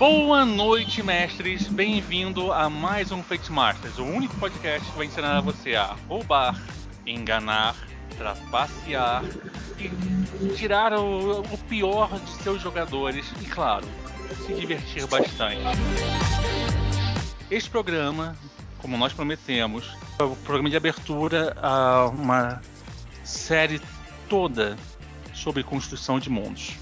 Boa noite, mestres. Bem-vindo a mais um Fate Masters, o único podcast que vai ensinar você a roubar, enganar, trapacear e tirar o, o pior de seus jogadores e, claro, se divertir bastante. Este programa, como nós prometemos, é o programa de abertura a uma série toda sobre construção de mundos.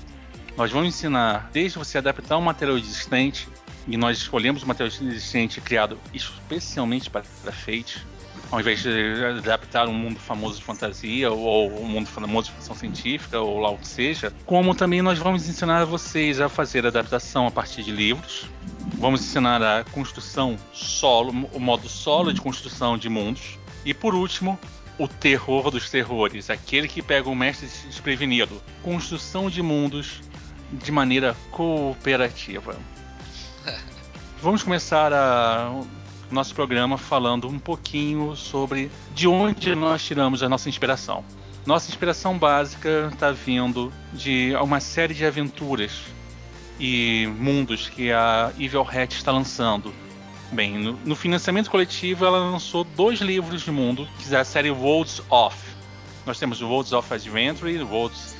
Nós vamos ensinar desde você adaptar um material existente, e nós escolhemos um material existente criado especialmente para Fate, ao invés de adaptar um mundo famoso de fantasia ou um mundo famoso de ficção científica ou lá o que seja, como também nós vamos ensinar vocês a fazer adaptação a partir de livros. Vamos ensinar a construção solo, o modo solo de construção de mundos. E por último, o terror dos terrores, aquele que pega o mestre desprevenido. Construção de mundos de maneira cooperativa. Vamos começar a nosso programa falando um pouquinho sobre de onde nós tiramos a nossa inspiração. Nossa inspiração básica está vindo de uma série de aventuras e mundos que a Evil Hat está lançando. Bem, no, no, financiamento coletivo ela lançou dois livros de mundo, que é a série Worlds of. Nós temos o Worlds of Adventure, Worlds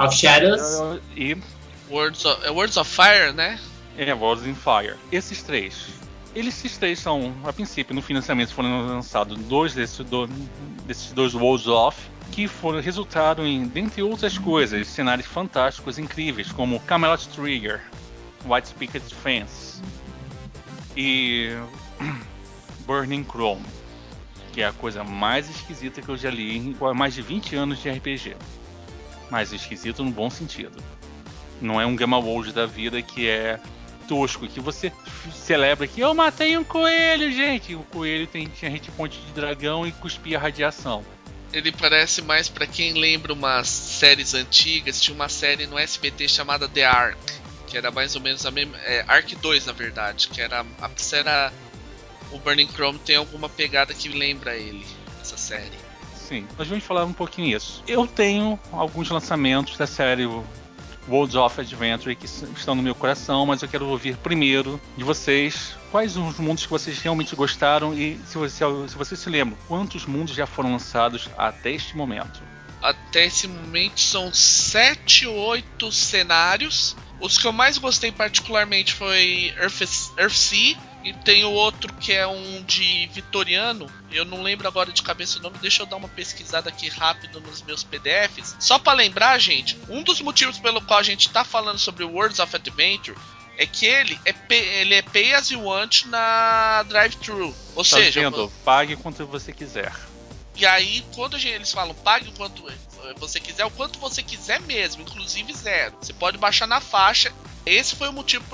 of Shadows e Words of, é Words of Fire, né? É, Worlds in Fire. Esses três. Eles esses três são, a princípio, no financiamento foram lançados dois desses, do, desses dois Worlds of, que foram resultaram em, dentre outras coisas, cenários fantásticos, incríveis, como Camelot Trigger, White Picket Fence e Burning Chrome, que é a coisa mais esquisita que eu já li em mais de 20 anos de RPG. Mas esquisito no bom sentido. Não é um Gamma World da vida que é tosco, que você celebra que eu matei um coelho, gente. O coelho tem, tinha hit ponte de dragão e cuspia radiação. Ele parece mais para quem lembra umas séries antigas. Tinha uma série no SBT chamada The Ark, que era mais ou menos a mesma. É, Ark 2, na verdade, que era. A, era o Burning Chrome tem alguma pegada que lembra ele, essa série. Sim, nós vamos falar um pouquinho isso. Eu tenho alguns lançamentos da série Worlds of Adventure que estão no meu coração, mas eu quero ouvir primeiro de vocês quais os mundos que vocês realmente gostaram e se você, se você se lembra, quantos mundos já foram lançados até este momento? Até esse momento são 7 ou 8 cenários. Os que eu mais gostei particularmente foi Earth, Earthsea, e tem o outro que é um de vitoriano. Eu não lembro agora de cabeça o nome. Deixa eu dar uma pesquisada aqui rápido nos meus PDFs. Só para lembrar, gente, um dos motivos pelo qual a gente está falando sobre Worlds of Adventure é que ele é, ele é pay as you want na drive-thru. Ou tá seja, vendo? pague quanto você quiser. E aí, quando gente, eles falam pague o quanto você quiser, o quanto você quiser mesmo, inclusive zero. Você pode baixar na faixa esse foi o motivo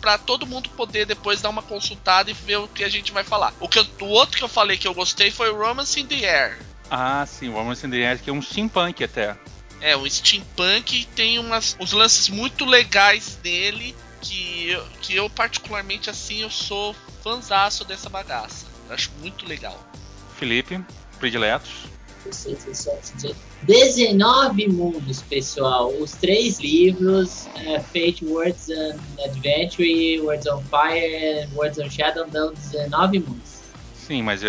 para todo mundo poder depois dar uma consultada e ver o que a gente vai falar. O, que eu, o outro que eu falei que eu gostei foi o Romance in the Air. Ah, sim, o Romance in the Air, que é um steampunk até. É, um steampunk e tem umas, uns lances muito legais dele que, eu, que eu particularmente assim eu sou fanzaço dessa bagaça. Eu acho muito legal. Felipe, prediletos? 19 mundos, pessoal. Os três livros, é, Fate, Words and Adventure, Words on Fire, Words on Shadow, dão 19 mundos. Sim, mas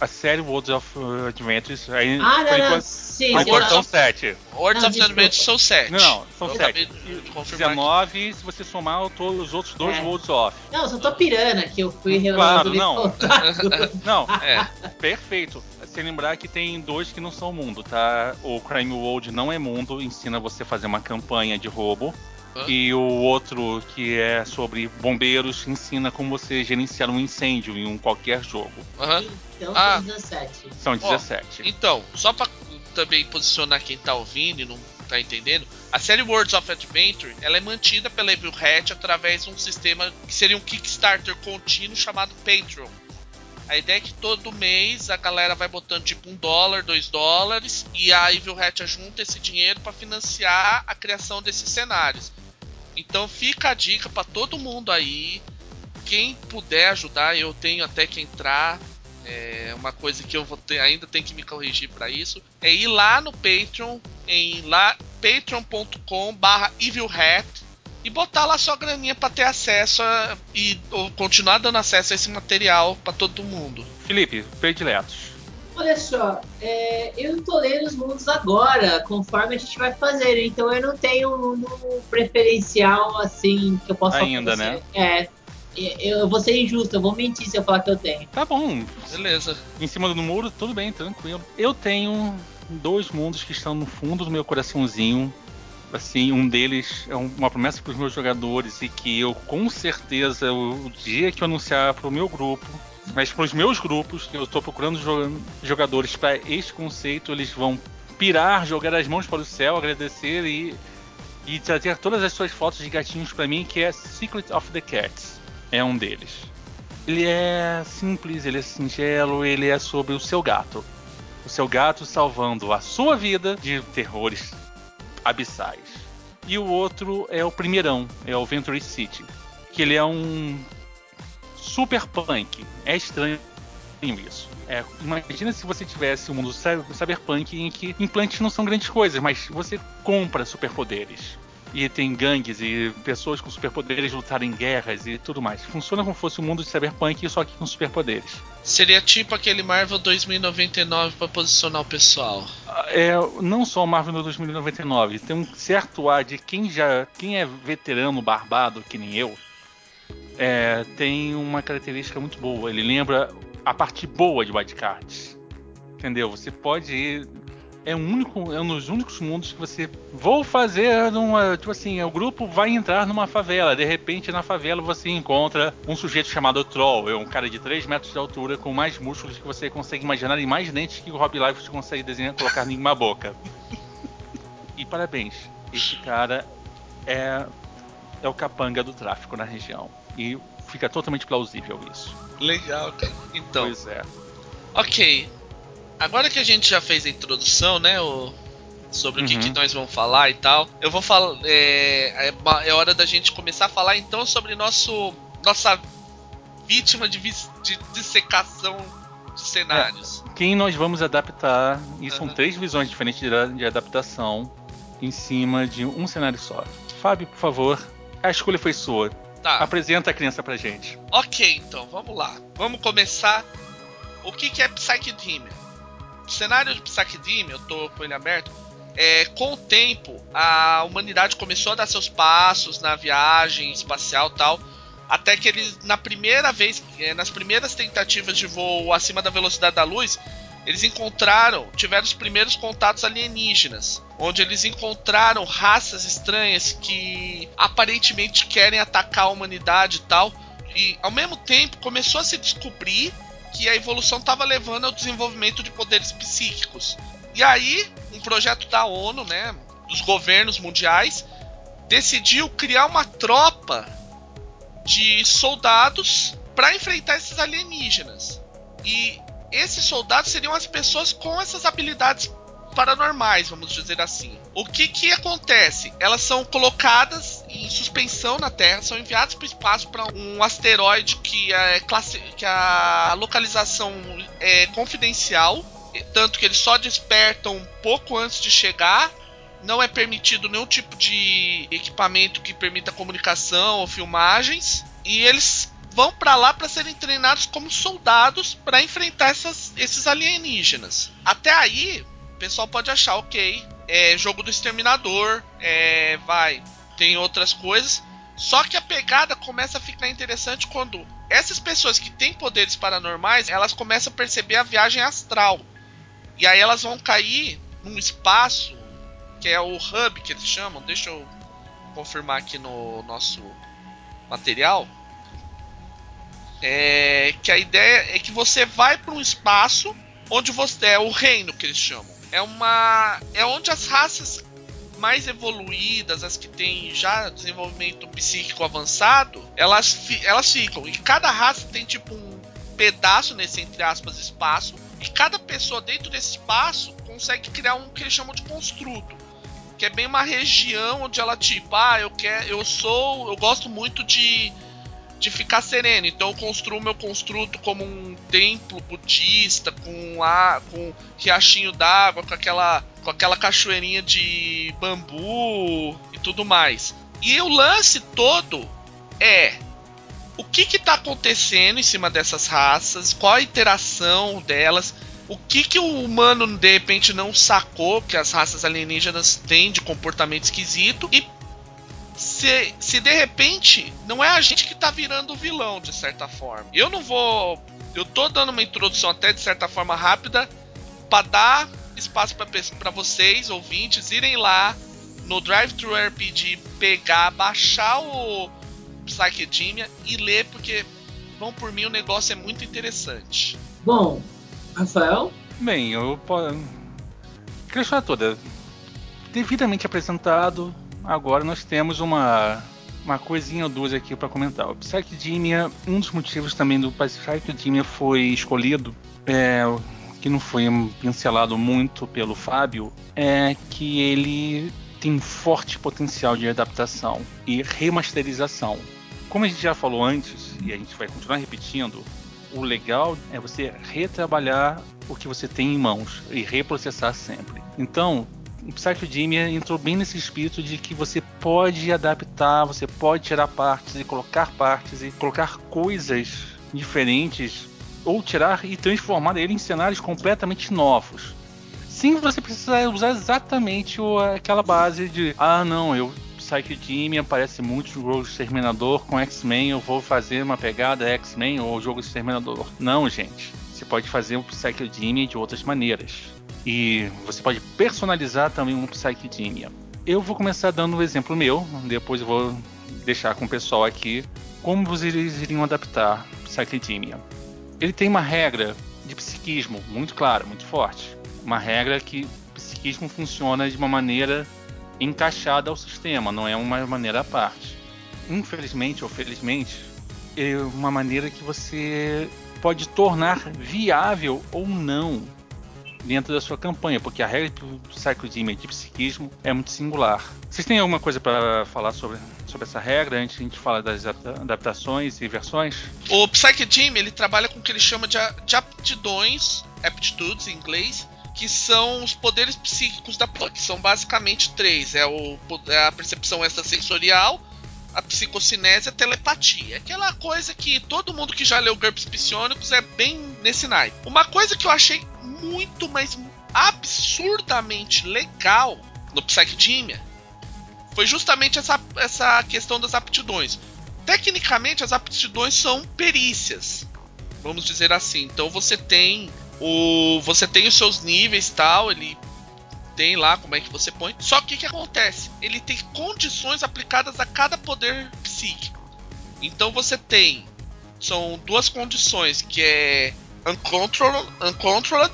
a série Worlds of Adventures aí. Ah, não, não, sim. Agora são 7. Worlds of Adventures são 7. Não, são 7. 19 se você somar todos os outros dois é. Worlds of. Não, só tô pirando aqui, eu fui Claro, não. não, é, perfeito. Se lembrar que tem dois que não são mundo, tá? O Crime World não é mundo, ensina você a fazer uma campanha de roubo. E o outro que é sobre bombeiros ensina como você gerenciar um incêndio em um qualquer jogo. Uhum. Então ah, são 17. São 17. Oh, então, só pra também posicionar quem tá ouvindo e não tá entendendo, a série Worlds of Adventure ela é mantida pela Evil Hat através de um sistema que seria um Kickstarter contínuo chamado Patreon. A ideia é que todo mês a galera vai botando tipo um dólar, dois dólares e a Evil Hat junta esse dinheiro para financiar a criação desses cenários. Então fica a dica para todo mundo aí. Quem puder ajudar, eu tenho até que entrar. É uma coisa que eu vou ter, ainda tenho que me corrigir para isso. É ir lá no Patreon, em lá patreon.com/evilhat e botar lá sua graninha para ter acesso a, e ou continuar dando acesso a esse material para todo mundo. Felipe, prediletos. Olha só, é, eu não tô lendo os mundos agora, conforme a gente vai fazer, então eu não tenho um mundo preferencial assim que eu possa Ainda, né? É, eu vou ser injusto, eu vou mentir se eu falar que eu tenho. Tá bom. Beleza. Em cima do muro, tudo bem, tranquilo. Eu tenho dois mundos que estão no fundo do meu coraçãozinho. Assim, um deles é uma promessa para os meus jogadores e que eu, com certeza, o dia que eu anunciar para o meu grupo, mas para os meus grupos, eu estou procurando jogadores para este conceito, eles vão pirar, jogar as mãos para o céu, agradecer e, e trazer todas as suas fotos de gatinhos para mim, que é Secret of the Cats é um deles. Ele é simples, ele é singelo, ele é sobre o seu gato. O seu gato salvando a sua vida de terrores abissais. E o outro é o primeirão, é o Venture City, que ele é um super punk. É estranho isso. É, imagina se você tivesse um mundo cyberpunk em que implantes não são grandes coisas, mas você compra superpoderes e tem gangues e pessoas com superpoderes lutarem em guerras e tudo mais. Funciona como se fosse um mundo de cyberpunk, só que com superpoderes. Seria tipo aquele Marvel 2099 para posicionar o pessoal. É, não só o Marvel 2099, tem um certo ar de quem já, quem é veterano barbado que nem eu, é, tem uma característica muito boa. Ele lembra a parte boa de Wildcards. Entendeu? Você pode ir é um único, é um dos únicos mundos que você vou fazer uma, tipo assim, o grupo vai entrar numa favela, de repente na favela você encontra um sujeito chamado Troll, é um cara de 3 metros de altura com mais músculos que você consegue imaginar e mais dentes que o Rob Life consegue desenhar colocar em uma boca. e parabéns, esse cara é é o capanga do tráfico na região e fica totalmente plausível isso. Legal, cara. Então. Pois é. Ok, agora que a gente já fez a introdução, né, o, sobre uhum. o que, que, uhum. nós vamos falar e tal, eu vou falar. É, é, é, hora da gente começar a falar então sobre nosso nossa vítima de, de dissecação de cenários. É, quem nós vamos adaptar, e são uhum. três visões diferentes de, de adaptação em cima de um cenário só. Fábio, por favor, a escolha foi sua. Tá. Apresenta a criança pra gente. Ok, então, vamos lá. Vamos começar. O que, que é Psyche Demon? o cenário de Psychedim, eu tô com ele aberto, é, com o tempo, a humanidade começou a dar seus passos na viagem espacial tal, até que eles, na primeira vez, é, nas primeiras tentativas de voo acima da velocidade da luz, eles encontraram, tiveram os primeiros contatos alienígenas, onde eles encontraram raças estranhas que aparentemente querem atacar a humanidade e tal. E ao mesmo tempo começou a se descobrir que a evolução estava levando ao desenvolvimento de poderes psíquicos. E aí, um projeto da ONU, né, dos governos mundiais, decidiu criar uma tropa de soldados para enfrentar esses alienígenas. E esses soldados seriam as pessoas com essas habilidades paranormais, vamos dizer assim. O que que acontece? Elas são colocadas em suspensão na Terra, são enviadas para o espaço para um asteroide que é classe, que a localização é confidencial, tanto que eles só despertam um pouco antes de chegar. Não é permitido nenhum tipo de equipamento que permita comunicação ou filmagens. E eles vão para lá para serem treinados como soldados para enfrentar essas, esses alienígenas. Até aí, pessoal pode achar, ok, é jogo do exterminador, é, vai, tem outras coisas. Só que a pegada começa a ficar interessante quando essas pessoas que têm poderes paranormais, elas começam a perceber a viagem astral. E aí elas vão cair num espaço que é o hub que eles chamam. Deixa eu confirmar aqui no nosso material. É que a ideia é que você vai para um espaço onde você é o reino que eles chamam é uma é onde as raças mais evoluídas, as que têm já desenvolvimento psíquico avançado, elas, elas ficam. E cada raça tem tipo um pedaço nesse entre aspas espaço, e cada pessoa dentro desse espaço consegue criar um que eles chamam de construto, que é bem uma região onde ela tipo, ah, eu quero, eu sou, eu gosto muito de de ficar sereno. Então eu construo meu construto como um templo budista com a com riachinho d'água, com aquela com aquela cachoeirinha de bambu e tudo mais. E o lance todo é o que está acontecendo em cima dessas raças, qual a interação delas, o que, que o humano de repente não sacou que as raças alienígenas têm de comportamento esquisito e se, se de repente não é a gente que tá virando o vilão, de certa forma. Eu não vou. Eu tô dando uma introdução até de certa forma rápida para dar espaço para vocês, ouvintes, irem lá no Drive Thru RPG, pegar, baixar o Psychedemia e ler, porque, vão por mim, o negócio é muito interessante. Bom, Rafael? Bem, eu posso. Queria toda. Devidamente apresentado, agora nós temos uma uma coisinha ou duas aqui para comentar. O Psychedemia, um dos motivos também do Psychedemia foi escolhido, é, que não foi pincelado muito pelo Fábio, é que ele tem forte potencial de adaptação e remasterização. Como a gente já falou antes, e a gente vai continuar repetindo, o legal é você retrabalhar o que você tem em mãos e reprocessar sempre. Então, o Psychodemia entrou bem nesse espírito de que você pode adaptar, você pode tirar partes e colocar partes e colocar coisas diferentes ou tirar e transformar ele em cenários completamente novos. Sim, você precisa usar exatamente aquela base de ah não, eu Psychodemia parece muito o jogo Exterminador com X-Men, eu vou fazer uma pegada X-Men ou jogo Exterminador. Não, gente. Você pode fazer o Psychodemia de outras maneiras. E você pode personalizar também um Psychedemia. Eu vou começar dando um exemplo meu, depois eu vou deixar com o pessoal aqui como vocês iriam adaptar Psychedemia. Ele tem uma regra de psiquismo muito clara, muito forte. Uma regra que psiquismo funciona de uma maneira encaixada ao sistema, não é uma maneira à parte. Infelizmente ou felizmente, é uma maneira que você pode tornar viável ou não dentro da sua campanha, porque a regra do Psychodemia de psiquismo é muito singular. Vocês têm alguma coisa para falar sobre, sobre essa regra antes a gente falar das adaptações e versões? O Psychodemia ele trabalha com o que ele chama de, de aptidões, aptitudes em inglês, que são os poderes psíquicos da pessoa, que são basicamente três: é, o, é a percepção extrasensorial, a psicocinese e a telepatia. Aquela coisa que todo mundo que já leu GURPS Psionicos é bem nesse naipe. Uma coisa que eu achei muito, mas absurdamente legal no Psychedemia foi justamente essa, essa questão das aptidões. Tecnicamente, as aptidões são perícias, vamos dizer assim. Então você tem o você tem os seus níveis tal, ele tem lá como é que você põe. Só que o que acontece? Ele tem condições aplicadas a cada poder psíquico. Então você tem são duas condições que é uncontrolled, uncontrolled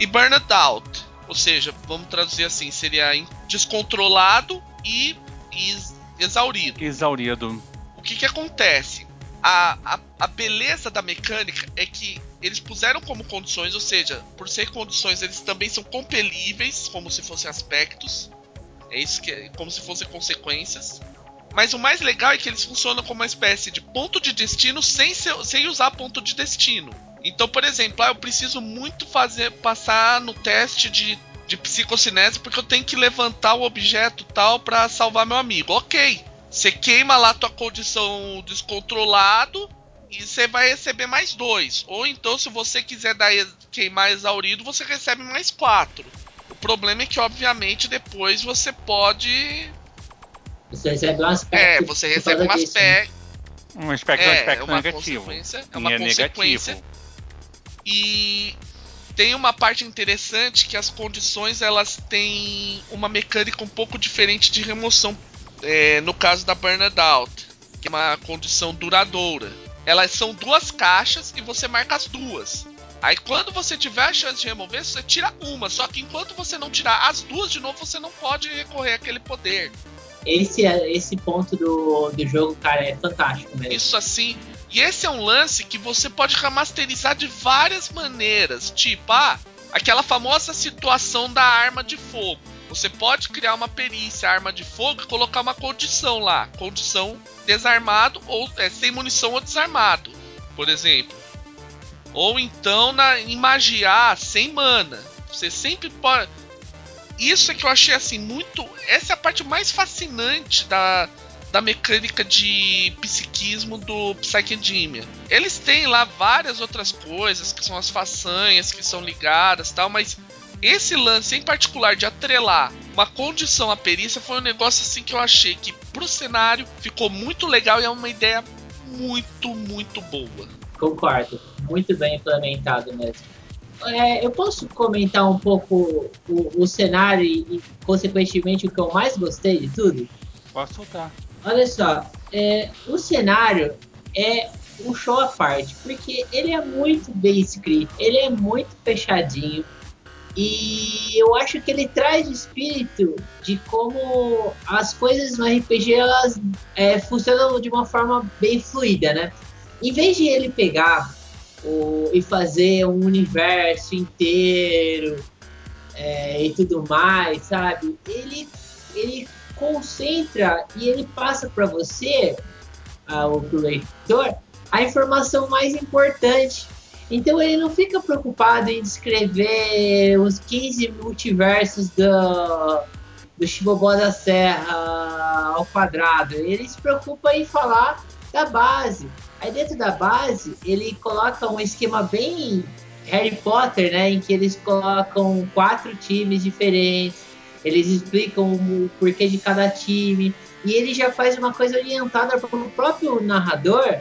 e burned out. Ou seja, vamos traduzir assim, seria descontrolado e, e exaurido. Exaurido. O que que acontece? A, a, a beleza da mecânica é que eles puseram como condições, ou seja, por ser condições, eles também são compelíveis, como se fossem aspectos. É isso que é, como se fossem consequências. Mas o mais legal é que eles funcionam como uma espécie de ponto de destino sem, ser, sem usar ponto de destino. Então, por exemplo, ah, eu preciso muito fazer passar no teste de, de psicocinese porque eu tenho que levantar o objeto tal para salvar meu amigo. Ok, você queima lá tua condição descontrolado e você vai receber mais dois. Ou então, se você quiser dar queimar exaurido, você recebe mais quatro. O problema é que, obviamente, depois você pode. Você recebe um aspecto. É, você recebe um aspecto. Um aspecto, é, um aspecto uma negativo. É uma é consequência. Negativo. E tem uma parte interessante que as condições elas têm uma mecânica um pouco diferente de remoção. É, no caso da Burned Out, que é uma condição duradoura. Elas são duas caixas e você marca as duas. Aí quando você tiver a chance de remover, você tira uma. Só que enquanto você não tirar as duas de novo, você não pode recorrer àquele poder. Esse, esse ponto do, do jogo, cara, é fantástico mesmo. Isso assim. E esse é um lance que você pode remasterizar de várias maneiras. Tipo, ah, aquela famosa situação da arma de fogo. Você pode criar uma perícia, arma de fogo, e colocar uma condição lá. Condição desarmado ou é, sem munição ou desarmado, por exemplo. Ou então na, em magiar sem mana. Você sempre pode. Isso é que eu achei assim muito. Essa é a parte mais fascinante da, da mecânica de psiquismo do Psychedemia. Eles têm lá várias outras coisas, que são as façanhas que são ligadas tal, mas esse lance em particular de atrelar uma condição à perícia foi um negócio assim que eu achei que pro cenário ficou muito legal e é uma ideia muito, muito boa. Concordo, muito bem implementado mesmo. É, eu posso comentar um pouco o, o cenário e, e, consequentemente, o que eu mais gostei de tudo? Posso soltar. Olha só, é, o cenário é um show à parte, porque ele é muito bem escrito, ele é muito fechadinho, e eu acho que ele traz o espírito de como as coisas no RPG elas é, funcionam de uma forma bem fluida, né? Em vez de ele pegar o, e fazer um universo inteiro é, e tudo mais, sabe? Ele, ele concentra e ele passa para você, ao leitor, a informação mais importante então ele não fica preocupado em descrever os 15 multiversos do, do Chibobó da Serra ao quadrado. Ele se preocupa em falar da base. Aí dentro da base ele coloca um esquema bem Harry Potter, né? Em que eles colocam quatro times diferentes. Eles explicam o porquê de cada time. E ele já faz uma coisa orientada para o próprio narrador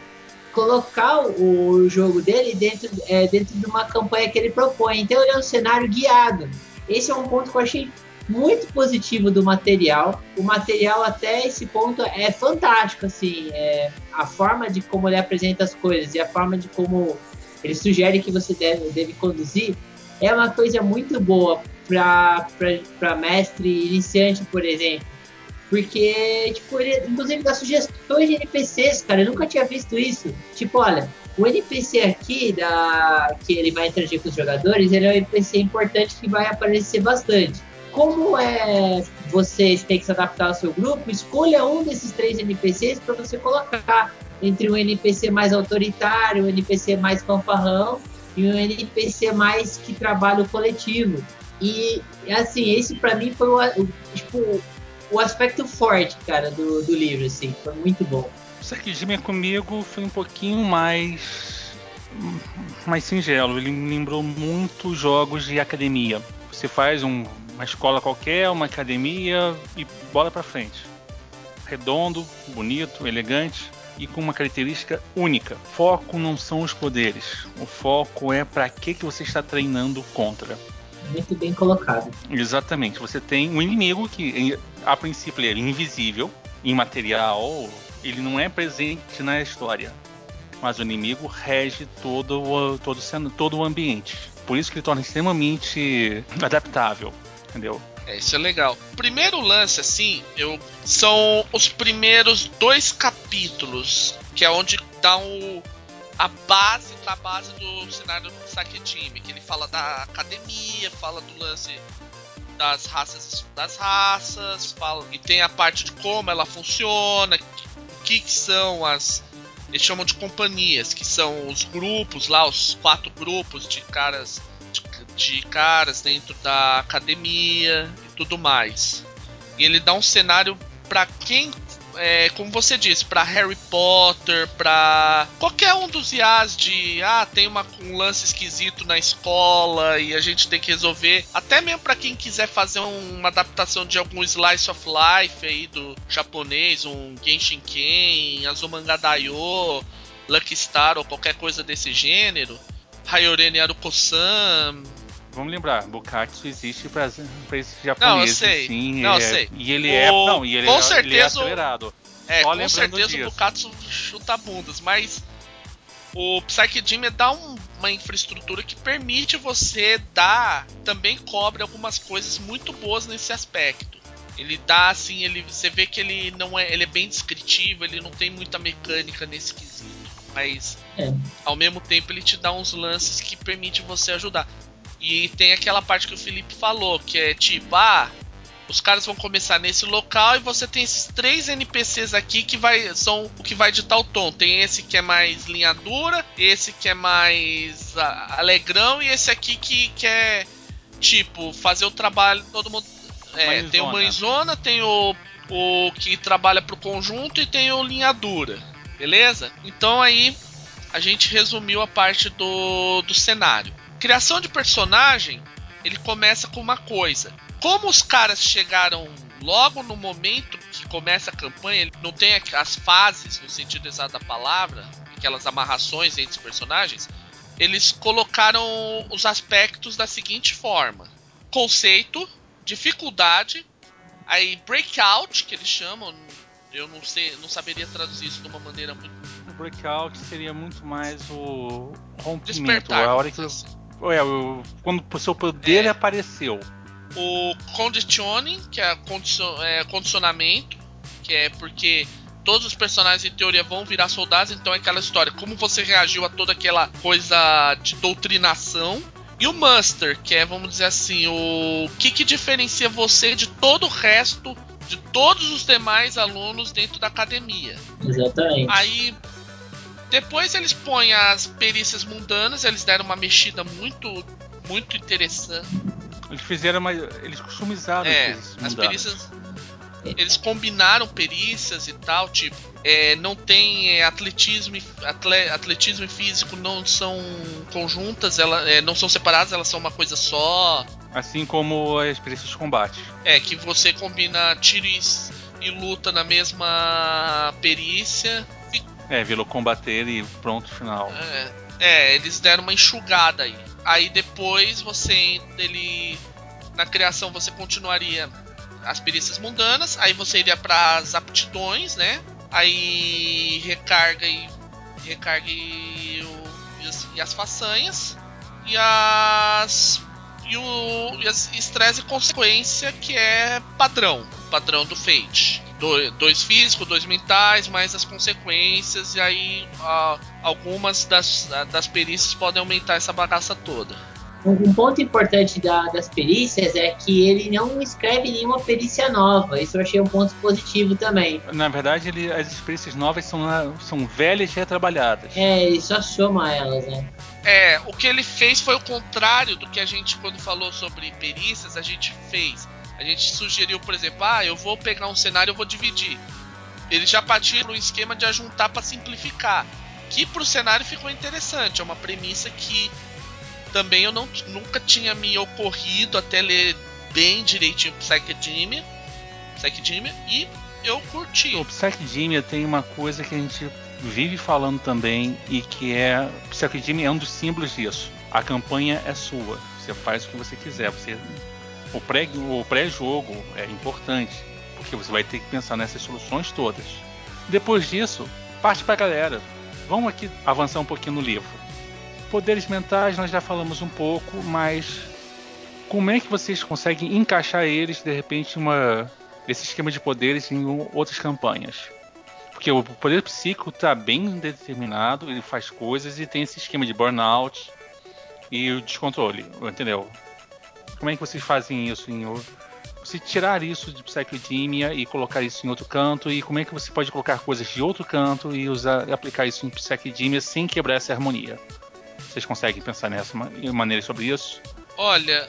colocar o jogo dele dentro, é, dentro de uma campanha que ele propõe. Então ele é um cenário guiado. Esse é um ponto que eu achei muito positivo do material. O material até esse ponto é fantástico, assim, é, a forma de como ele apresenta as coisas e a forma de como ele sugere que você deve, deve conduzir é uma coisa muito boa para mestre iniciante, por exemplo. Porque, tipo, ele inclusive dá sugestões de NPCs, cara. Eu nunca tinha visto isso. Tipo, olha, o NPC aqui da que ele vai interagir com os jogadores, ele é um NPC importante que vai aparecer bastante. Como é vocês têm que se adaptar ao seu grupo, escolha um desses três NPCs para você colocar entre um NPC mais autoritário, um NPC mais fanfarrão e um NPC mais que trabalha o coletivo. E assim, esse para mim foi o, tipo o aspecto forte, cara, do, do livro, assim. Foi muito bom. O Sarkismia comigo foi um pouquinho mais. mais singelo. Ele me lembrou muito jogos de academia. Você faz um, uma escola qualquer, uma academia e bola pra frente. Redondo, bonito, elegante e com uma característica única. Foco não são os poderes. O foco é para que, que você está treinando contra. Muito bem colocado. Exatamente. Você tem um inimigo que a princípio ele é invisível, imaterial, ele não é presente na história. Mas o inimigo rege todo o, todo, todo o ambiente. Por isso que ele torna extremamente adaptável, entendeu? É, isso é legal. Primeiro lance, assim, eu são os primeiros dois capítulos, que é onde dá um, a base da base do cenário do Saketime, que ele fala da academia, fala do lance das raças das raças, fala, e tem a parte de como ela funciona, o que, que são as. Eles chamam de companhias, que são os grupos lá, os quatro grupos de caras de, de caras dentro da academia e tudo mais. E ele dá um cenário para quem é, como você disse, para Harry Potter, para qualquer um dos IAs de ah, tem uma, um lance esquisito na escola e a gente tem que resolver. Até mesmo para quem quiser fazer um, uma adaptação de algum slice of life aí do japonês, um Genshin Ken, Azumanga Daioh, Lucky Star ou qualquer coisa desse gênero. Hayorene Aruko-san, vamos lembrar, Bukatsu existe para esses japoneses. Não, eu sei. Sim, não, é, sei. E ele é, o... é, não, e ele, com é, certeza, ele é acelerado. É, Só com certeza disso. o Bukatsu chuta bundas, mas o Psyche dá um, uma infraestrutura que permite você dar, também cobre algumas coisas muito boas nesse aspecto. Ele dá assim, ele, você vê que ele não é, ele é bem descritivo, ele não tem muita mecânica nesse quesito, mas é. ao mesmo tempo ele te dá uns lances que permite você ajudar. E tem aquela parte que o Felipe falou, que é tipo, ah, os caras vão começar nesse local e você tem esses três NPCs aqui que vai, são o que vai ditar o tom. Tem esse que é mais linha dura, esse que é mais alegrão e esse aqui que quer, tipo, fazer o trabalho. Todo mundo. É, tem o Mãezona, tem o o que trabalha pro conjunto e tem o linha dura, beleza? Então aí a gente resumiu a parte do, do cenário. Criação de personagem, ele começa com uma coisa. Como os caras chegaram logo no momento que começa a campanha, ele não tem as fases no sentido exato da palavra, aquelas amarrações entre os personagens, eles colocaram os aspectos da seguinte forma: conceito, dificuldade, aí breakout, que eles chamam, eu não sei, não saberia traduzir isso de uma maneira muito. O breakout seria muito mais o rompimento, Despertar, a hora que assim. É, o- quando o seu poder É. apareceu. O conditioning, que é, condicion, é condicionamento, que é porque todos os personagens em teoria vão virar soldados, então é aquela história, como você reagiu a toda aquela coisa de doutrinação. E o Muster, que é, vamos dizer assim, o que, que diferencia você de todo o resto, de todos os demais alunos dentro da academia. Exatamente. Aí depois eles põem as perícias mundanas, eles deram uma mexida muito muito interessante. Eles fizeram uma. Eles customizaram É, as perícias. Eles combinaram perícias e tal, tipo, é, não tem é, atletismo, e, atle- atletismo e físico não são conjuntas, ela, é, não são separadas, elas são uma coisa só. Assim como as perícias de combate. É, que você combina tiro e, e luta na mesma perícia. É, virou combater e pronto, final. É, é, eles deram uma enxugada aí. Aí depois você. Ele. Na criação você continuaria as perícias mundanas, aí você iria para as aptidões, né? Aí recarga e. Recarga e, e as, e as façanhas. E as. E o. E estresse e consequência, que é padrão. Padrão do Fate. Do- dois físicos, dois mentais, mais as consequências, e aí ah, algumas das, das perícias podem aumentar essa bagaça toda. Um, ponto importante da- das perícias é que ele não escreve nenhuma perícia nova. Isso eu achei um ponto positivo também. Na verdade, ele, as experiências novas são, são velhas e retrabalhadas. É, ele só soma elas, né? É, o que ele fez foi o contrário do que a gente, quando falou sobre perícias, a gente fez. A gente sugeriu, por exemplo, ah, eu vou pegar um cenário e vou dividir. Ele já partiu no esquema de ajuntar para simplificar. Que pro cenário ficou interessante. É uma premissa que também eu não, nunca tinha me ocorrido até ler bem direitinho Psychedemia. Psychedemia e eu curti. O Psychedemia tem uma coisa que a gente vive falando também e que é. Psychedemia é um dos símbolos disso. A campanha é sua. Você faz o que você quiser. Você, o pré- o pré-jogo é importante. Porque você vai ter que pensar nessas soluções todas. Depois disso, parte pra galera. Vamos aqui avançar um pouquinho no livro. Poderes mentais nós já falamos um pouco, mas como é que vocês conseguem encaixar eles de repente uma esse esquema de poderes em outras campanhas? Porque o poder psíquico está bem determinado, ele faz coisas e tem esse esquema de burnout e o descontrole, entendeu? Como é que vocês fazem isso em você tirar isso de psicodemia e colocar isso em outro canto e como é que você pode colocar coisas de outro canto e usar aplicar isso em psicodemia sem quebrar essa harmonia? Vocês conseguem pensar nessa ma- maneira sobre isso? Olha,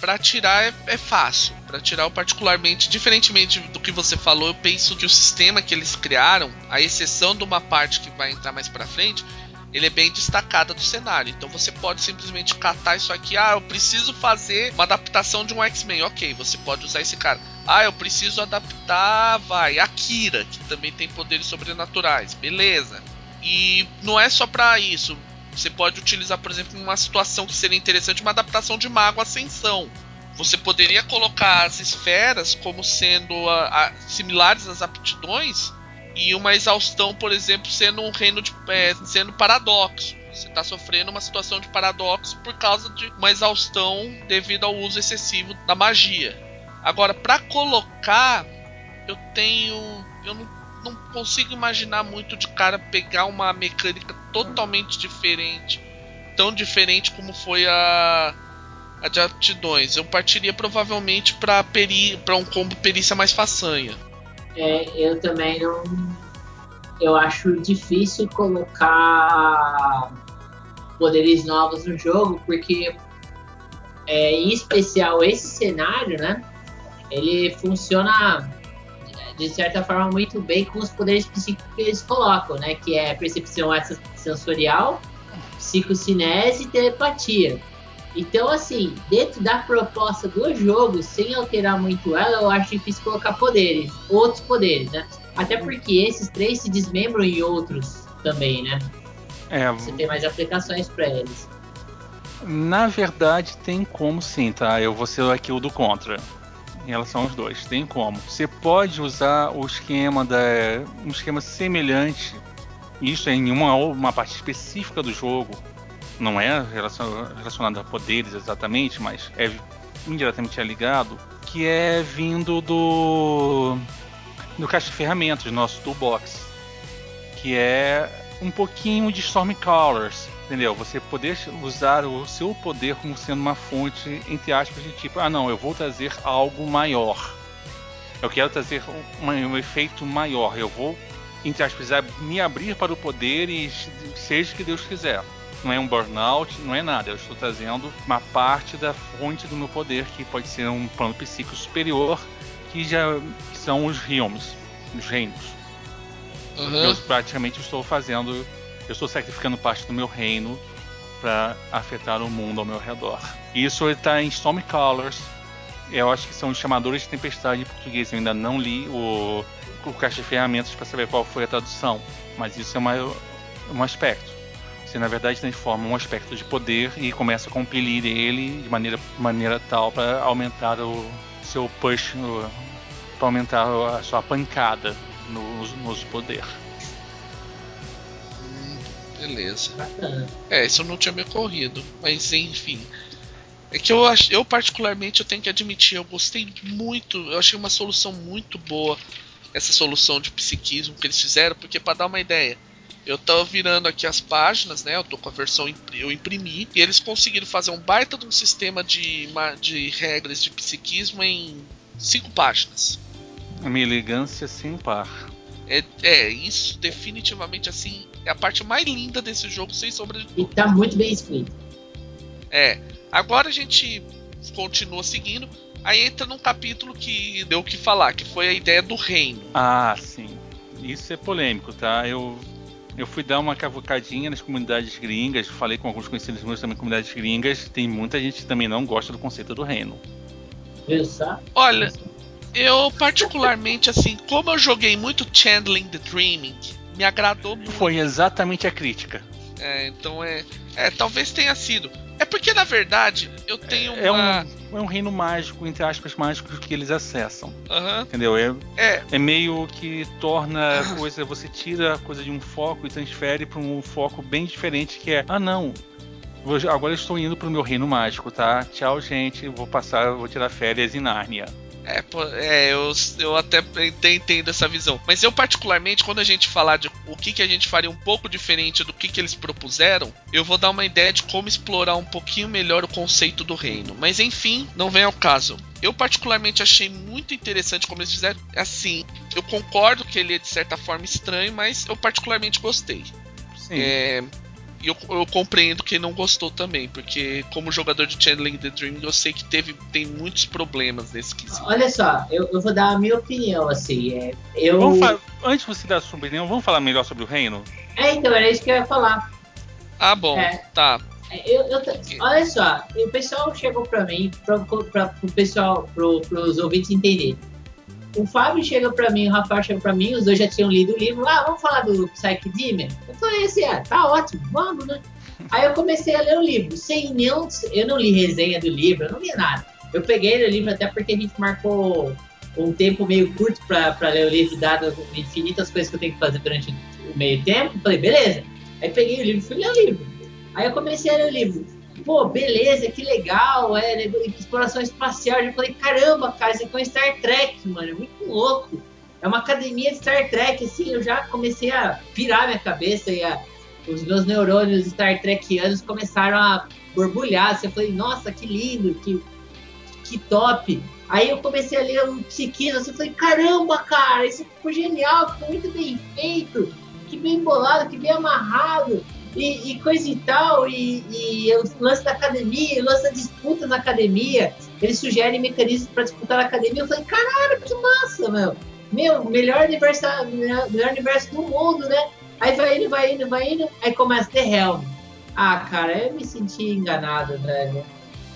pra tirar é, é fácil. Pra tirar eu particularmente, diferentemente do que você falou, eu penso que o sistema que eles criaram, a exceção de uma parte que vai entrar mais pra frente, ele é bem destacada do cenário. Então você pode simplesmente catar isso aqui. Ah, eu preciso fazer uma adaptação de um X-Men. Ok, você pode usar esse cara. Ah, eu preciso adaptar, vai, Akira, que também tem poderes sobrenaturais. Beleza. E não é só pra isso. Você pode utilizar, por exemplo, numa situação que seria interessante, uma adaptação de Mago Ascensão. Você poderia colocar as esferas como sendo a- a- similares às aptidões e uma exaustão, por exemplo, sendo um reino de é, sendo paradoxo. Você está sofrendo uma situação de paradoxo por causa de uma exaustão devido ao uso excessivo da magia. Agora, para colocar, eu tenho, eu não não consigo imaginar muito de cara pegar uma mecânica totalmente diferente, tão diferente como foi a, a de aptidões. Eu partiria provavelmente para peri, para um combo perícia mais façanha. É, eu também não. Eu acho difícil colocar poderes novos no jogo, porque, é, em especial, esse cenário, né? Ele funciona de certa forma, muito bem com os poderes psíquicos que eles colocam, né? Que é percepção sensorial, psicocinese e telepatia. Então, assim, dentro da proposta do jogo, sem alterar muito ela, eu acho difícil colocar poderes, outros poderes, né? Até porque esses três se desmembram em outros também, né? É, Você tem mais aplicações para eles. Na verdade, tem como sim, tá? Eu vou ser aqui o do contra. Em relação aos dois, tem como. Você pode usar o esquema da. um esquema semelhante. Isso é em uma, uma parte específica do jogo. Não é relacionado a poderes exatamente, mas é indiretamente é ligado. Que é vindo do. do caixa de ferramentas, do nosso toolbox. Que é um pouquinho de Stormcallers Entendeu? Você poder usar o seu poder como sendo uma fonte, entre aspas, de tipo, ah não, eu vou trazer algo maior. Eu quero trazer um, um efeito maior. Eu vou, entre aspas, me abrir para o poder e seja o que Deus quiser. Não é um burnout, não é nada. Eu estou trazendo uma parte da fonte do meu poder, que pode ser um plano psíquico superior, que já são os realms, os reinos. Uhum. Eu praticamente estou fazendo eu estou sacrificando parte do meu reino para afetar o mundo ao meu redor. Isso está em Stormcallers. Eu acho que são os chamadores de tempestade em português. Eu ainda não li o, o caixa de ferramentas para saber qual foi a tradução, mas isso é uma, um aspecto. Você na verdade transforma um aspecto de poder e começa a compelir ele de maneira, maneira tal para aumentar o seu push, para aumentar a sua pancada no, no poder. Beleza. É, isso não tinha me ocorrido. Mas enfim. É que eu, acho, eu particularmente eu tenho que admitir, eu gostei muito, eu achei uma solução muito boa essa solução de psiquismo que eles fizeram, porque para dar uma ideia, eu tava virando aqui as páginas, né? Eu tô com a versão eu imprimi e eles conseguiram fazer um baita de um sistema de, de regras de psiquismo em cinco páginas. Uma elegância sem par. É, é, isso definitivamente assim é a parte mais linda desse jogo, sem sombra de dúvida. E tá muito bem escrito. É. Agora a gente continua seguindo. Aí entra num capítulo que deu o que falar, que foi a ideia do reino. Ah, sim. Isso é polêmico, tá? Eu eu fui dar uma cavucadinha nas comunidades gringas, falei com alguns conhecidos meus também comunidades gringas. Tem muita gente que também não gosta do conceito do reino. Exato. Olha, eu particularmente assim, como eu joguei muito Chandling the Dreaming, me agradou muito. Foi exatamente a crítica. É, então é. É, talvez tenha sido. É porque, na verdade, eu tenho é, uma. É um, é um reino mágico, entre aspas, mágicos que eles acessam. Uhum. Entendeu? É, é. é meio que torna a coisa. Você tira a coisa de um foco e transfere para um foco bem diferente, que é. Ah, não. Agora eu estou indo para o meu reino mágico, tá? Tchau, gente. Vou passar, vou tirar férias em Nárnia. É, é eu, eu até entendo essa visão. Mas eu, particularmente, quando a gente falar de o que, que a gente faria um pouco diferente do que, que eles propuseram, eu vou dar uma ideia de como explorar um pouquinho melhor o conceito do reino. Mas enfim, não vem ao caso. Eu particularmente achei muito interessante como eles fizeram. Assim, eu concordo que ele é de certa forma estranho, mas eu particularmente gostei. Sim. É, e eu, eu, compreendo quem não gostou também, porque como jogador de Channeling the Dream, eu sei que teve, tem muitos problemas nesse quesito. Olha só, eu, eu, vou dar a minha opinião, assim. É, eu... antes de você dar a sua opinião, vamos falar melhor sobre o reino? É, então, era isso que eu ia falar. Ah, bom, é, tá. É, eu, eu, olha só, o pessoal chegou pra mim, pra, pro pessoal, pro, pros ouvintes entenderem o Fábio chega para mim, o Rafael chega para mim, os dois já tinham lido o livro. Ah, vamos falar do Psyche Demon? Eu falei assim, ah, tá ótimo, vamos, né? Aí eu comecei a ler o livro, sem nenhum. Eu não li resenha do livro, eu não li nada. Eu peguei o livro até porque a gente marcou um tempo meio curto para ler o livro, dado infinitas coisas que eu tenho que fazer durante o meio tempo. Falei, beleza. Aí peguei o livro e fui ler o livro. Aí eu comecei a ler o livro pô, beleza, que legal, é, exploração espacial. Eu falei, caramba, cara, isso aqui é um Star Trek, mano, é muito louco. É uma academia de Star Trek, assim, eu já comecei a virar minha cabeça e a, os meus neurônios Star Trekianos começaram a borbulhar. Assim, eu falei, nossa, que lindo, que, que top. Aí eu comecei a ler o psiquismo, assim, eu falei, caramba, cara, isso ficou genial, ficou muito bem feito, que bem bolado, que bem amarrado e, e coisa e tal, e, e o lance da academia, o lance da disputa na academia, eles sugerem mecanismos para disputar na academia. Eu falei, caralho, que massa, meu. meu, melhor universo, melhor universo do mundo, né? Aí vai indo, vai indo, vai indo, aí começa The Helm. Ah, cara, eu me senti enganado, velho.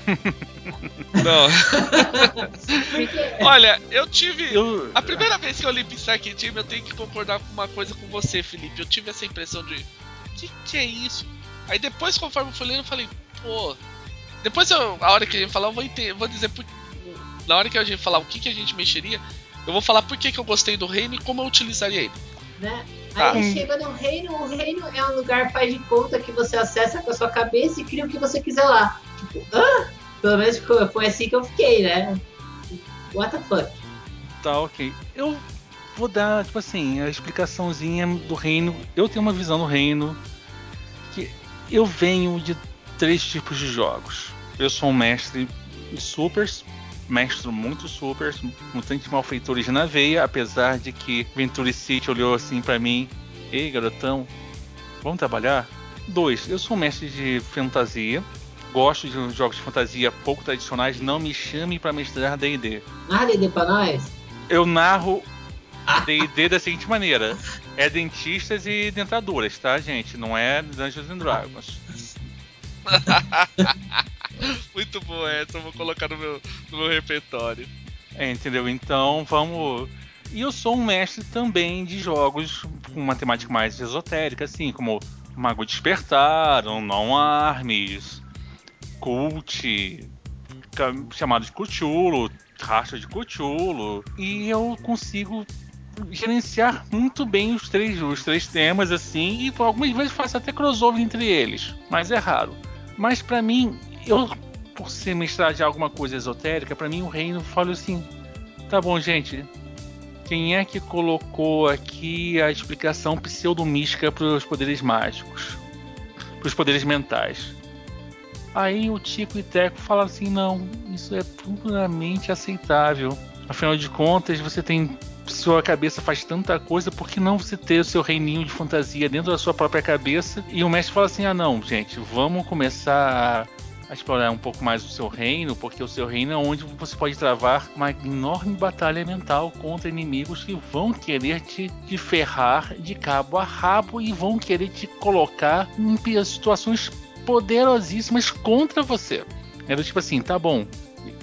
Não. Olha, eu tive. Eu... A primeira vez que eu li Psyche Team, eu tenho que concordar com uma coisa com você, Felipe. Eu tive essa impressão de. O que, que é isso? Aí depois, conforme eu fui lendo, eu falei, pô. Depois, eu, a hora que a gente falar, eu vou, vou dizer. Por... Na hora que a gente falar o que, que a gente mexeria, eu vou falar por que, que eu gostei do reino e como eu utilizaria ele. Né? Tá. Aí chega no reino, o reino é um lugar faz de conta que você acessa com a sua cabeça e cria o que você quiser lá. Tipo, hã? Pelo menos foi assim que eu fiquei, né? What the fuck? Tá, ok. Eu vou dar, tipo assim, a explicaçãozinha do reino. Eu tenho uma visão do reino que eu venho de três tipos de jogos. Eu sou um mestre de supers, mestre muito supers, mutante malfeitores na veia, apesar de que Venture City olhou assim para mim, ei garotão, vamos trabalhar? Dois, eu sou um mestre de fantasia, gosto de jogos de fantasia pouco tradicionais, não me chame para mestrar D&D. Narra D&D pra nós? Eu narro D&D da seguinte maneira, é dentistas e dentaduras, tá gente? Não é Dungeons and Dragons. Muito bom essa, eu vou colocar no meu, no meu repertório. É, entendeu? Então vamos. E eu sou um mestre também de jogos com uma temática mais esotérica, assim, como Mago Despertar, Não Armes, Cult, chamado de Cthulhu, Racha de Cthulhu. E eu consigo gerenciar muito bem os três, os três temas, assim, e algumas vezes faço até crossover entre eles, mas é raro. Mas para mim, eu, por ser mestrar de alguma coisa esotérica, para mim o reino fala assim: tá bom, gente. Quem é que colocou aqui a explicação pseudomística para os poderes mágicos? Para os poderes mentais? Aí o Tico e Teco falam assim: não, isso é puramente aceitável. Afinal de contas, você tem. Sua cabeça faz tanta coisa, por que não você ter o seu reininho de fantasia dentro da sua própria cabeça? E o mestre fala assim: ah, não, gente, vamos começar a explorar um pouco mais o seu reino, porque o seu reino é onde você pode travar uma enorme batalha mental contra inimigos que vão querer te, te ferrar de cabo a rabo e vão querer te colocar em situações poderosíssimas contra você. É do tipo assim, tá bom,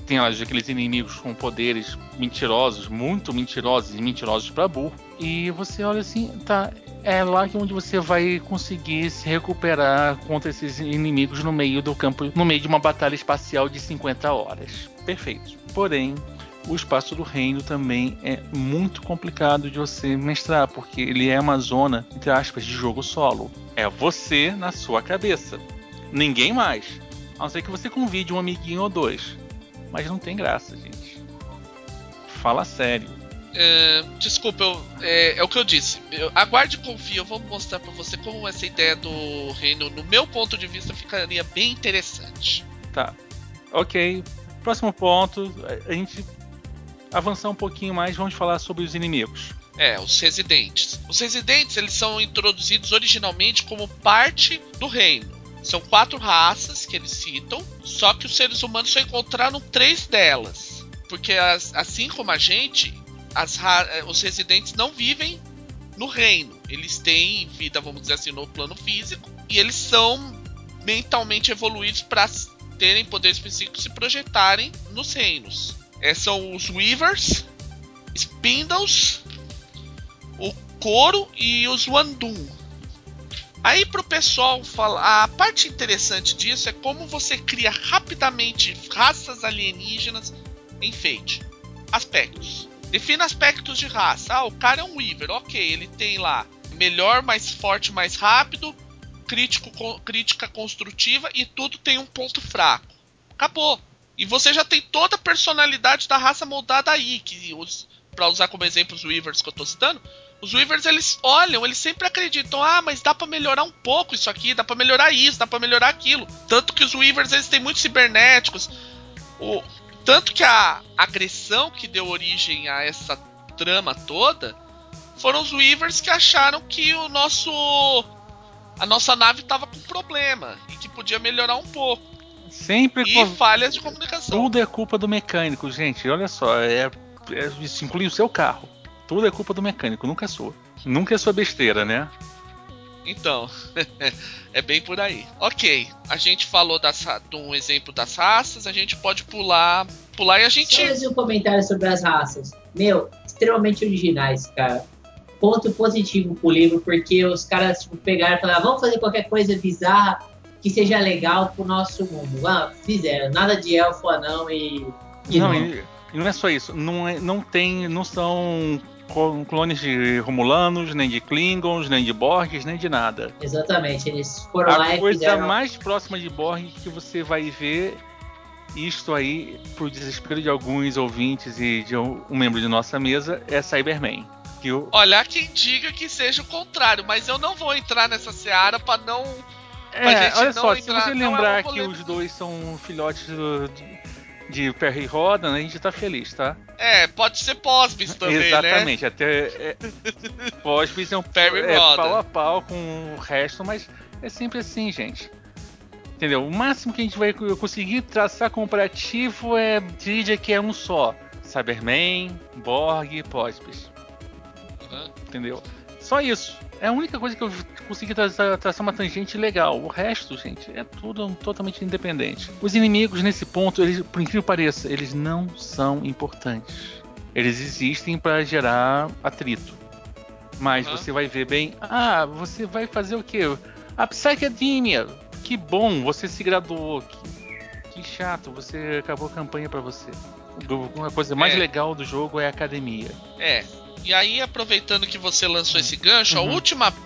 tem aqueles inimigos com poderes mentirosos, muito mentirosos e mentirosos para burro. E você olha assim, tá, é lá que onde você vai conseguir se recuperar contra esses inimigos no meio do campo, no meio de uma batalha espacial de 50 horas. Perfeito. Porém, o espaço do reino também é muito complicado de você mestrar, porque ele é uma zona, entre aspas, de jogo solo. É você na sua cabeça. Ninguém mais. A não ser que você convide um amiguinho ou dois. Mas não tem graça, gente. Fala sério. É, desculpa, eu, é, é, o que eu disse. Eu, aguarde e confie, eu vou mostrar para você como essa ideia do reino, no meu ponto de vista, ficaria bem interessante. Tá. Ok. Próximo ponto, a gente avançar um pouquinho mais, vamos falar sobre os inimigos. É, os residentes. Os residentes, eles são introduzidos originalmente como parte do reino. São quatro raças que eles citam, só que os seres humanos só encontraram três delas. Porque as, assim como a gente, eh, os residentes não vivem no reino. Eles têm vida, vamos dizer assim, no plano físico. E eles são mentalmente evoluídos para terem poderes psíquicos e se projetarem nos reinos. É, são os Weavers, Spindles, o Coro e os Wandum. Aí pro pessoal falar, a parte interessante disso é como você cria rapidamente raças alienígenas em Fate. Aspectos. Defina aspectos de raça. Ah, o cara é um Weaver, ok, ele tem lá melhor, mais forte, mais rápido, crítico, crítica construtiva e tudo tem um ponto fraco. Acabou. E você já tem toda a personalidade da raça moldada aí, que para usar como exemplo os Weavers que eu tô citando, os Weavers, eles olham, eles sempre acreditam, ah, mas dá para melhorar um pouco isso aqui, dá para melhorar isso, dá para melhorar aquilo. Tanto que os Weavers, eles têm muitos cibernéticos. O, tanto que a agressão que deu origem a essa trama toda foram os Weavers que acharam que o nosso a nossa nave estava com problema e que podia melhorar um pouco. Sempre e falhas de comunicação. Tudo é culpa do mecânico, gente. Olha só, é, é, isso inclui o seu carro. Tudo é culpa do mecânico, nunca é sua. Nunca é sua besteira, né? Então, é bem por aí. Ok, a gente falou das, de um exemplo das raças, a gente pode pular, pular e a gente. Só mais um comentário sobre as raças. Meu, extremamente originais, cara. Ponto positivo pro livro, porque os caras tipo, pegaram e falaram: vamos fazer qualquer coisa bizarra que seja legal pro nosso mundo. Ah, fizeram, nada de elfo, anão e. e não, e, e não é só isso. Não, é, não tem. Não são clones de Romulanos, nem de Klingons, nem de Borgs, nem de nada. Exatamente, eles foram a lá e coisa fizeram... mais próxima de Borg que você vai ver isto aí, pro desespero de alguns ouvintes e de um, membro de nossa mesa, é Cyberman. Que o... Olha, quem diga que seja o contrário, mas eu não vou entrar nessa seara para não. É, olha só, entrar, se você lembrar é que os dois são filhotes do, de Perry Roda, a gente tá feliz, tá? É, pode ser Posbis também, né? Exatamente, né? até é, Posbis é um Perry é, pau a pau com o resto, mas é sempre assim, gente. Entendeu? O máximo que a gente vai conseguir traçar comparativo é Didia que é um só. Cyberman, Borg e Posbis. Uhum. Entendeu? Só isso. É a única coisa que eu consegui traçar, traçar, uma tangente legal. O resto, gente, é tudo totalmente independente. Os inimigos, nesse ponto, eles, por incrível que pareça, eles não são importantes. Eles existem para gerar atrito. Mas uhum. você vai ver bem. Ah, você vai fazer o quê? A Psychedemia. Que bom, você se graduou. Que, que chato, você acabou a campanha para você. Uma coisa mais é. legal do jogo é a academia. É, e aí, aproveitando que você lançou esse gancho, uhum.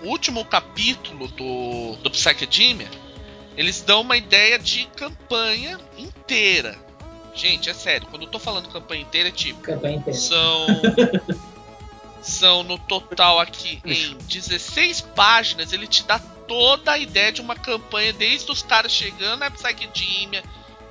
o último capítulo do, do Psychedemia, eles dão uma ideia de campanha inteira. Gente, é sério, quando eu tô falando campanha inteira, é tipo. Campanha inteira. São. são no total aqui em 16 páginas, ele te dá toda a ideia de uma campanha, desde os caras chegando na Psychedemia,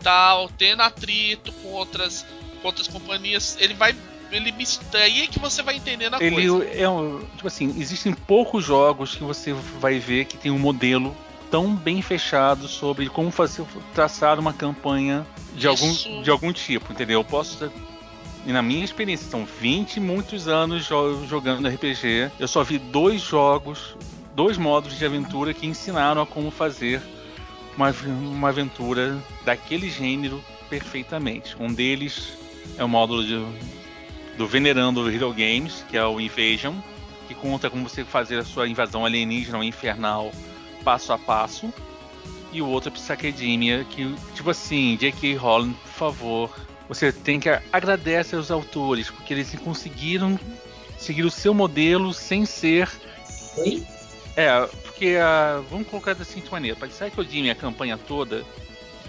tal, tendo atrito com outras, com outras companhias. Ele vai ele aí é que você vai entendendo a ele coisa. É um, tipo assim, existem poucos jogos que você vai ver que tem um modelo tão bem fechado sobre como fazer traçar uma campanha de algum, de algum tipo, entendeu? Eu posso e na minha experiência, são 20 muitos anos jogando RPG. Eu só vi dois jogos, dois modos de aventura que ensinaram a como fazer uma, uma aventura daquele gênero perfeitamente. Um deles é o módulo de, do Venerando Hero Games, que é o Invasion, que conta como você fazer a sua invasão alienígena ou infernal passo a passo. E o outro é Psychedemia, que, tipo assim, J.K. Rowling, por favor, você tem que agradecer aos autores, porque eles conseguiram seguir o seu modelo sem ser. Oi? É, porque uh, vamos colocar da seguinte maneira: para Psychedemia a campanha toda,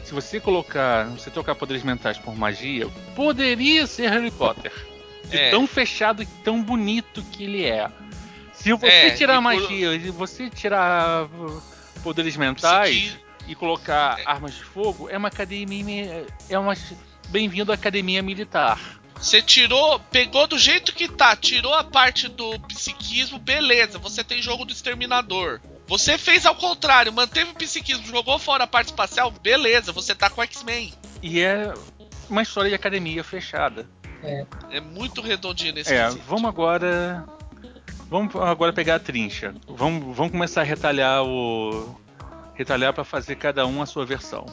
se você colocar, você trocar poderes mentais por magia, poderia ser Harry Potter. De é. tão fechado e tão bonito que ele é. Se você é, tirar magia e você tirar poderes mentais e colocar é. armas de fogo, é uma academia. É uma. Bem-vindo à academia militar. Você tirou, pegou do jeito que tá, tirou a parte do psiquismo, beleza, você tem jogo do exterminador. Você fez ao contrário, manteve o psiquismo, jogou fora a parte espacial, beleza, você tá com X-Men. E é uma história de academia fechada. É, é muito redondinho nesse É, quesito. vamos agora. Vamos agora pegar a trincha. Vamos, vamos começar a retalhar o. Retalhar para fazer cada um a sua versão.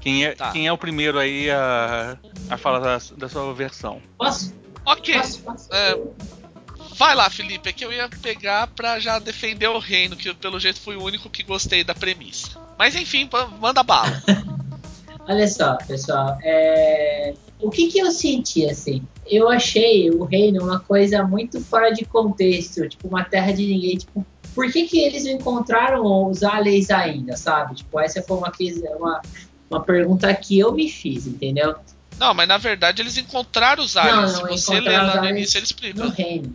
Quem é, tá. quem é o primeiro aí a, a falar da, da sua versão? Posso? Ok. Posso, posso. É, vai lá, Felipe. É que eu ia pegar pra já defender o reino, que pelo jeito fui o único que gostei da premissa. Mas enfim, manda bala. Olha só, pessoal. É o que, que eu senti assim? Eu achei o reino uma coisa muito fora de contexto, tipo uma terra de ninguém. Tipo, por que, que eles não encontraram os aliens ainda, sabe? Tipo, essa foi uma, uma, uma pergunta que eu me fiz, entendeu? Não, mas na verdade eles encontraram os aliens. Não, não, Se você ler lá no início, eles explicam. No reino.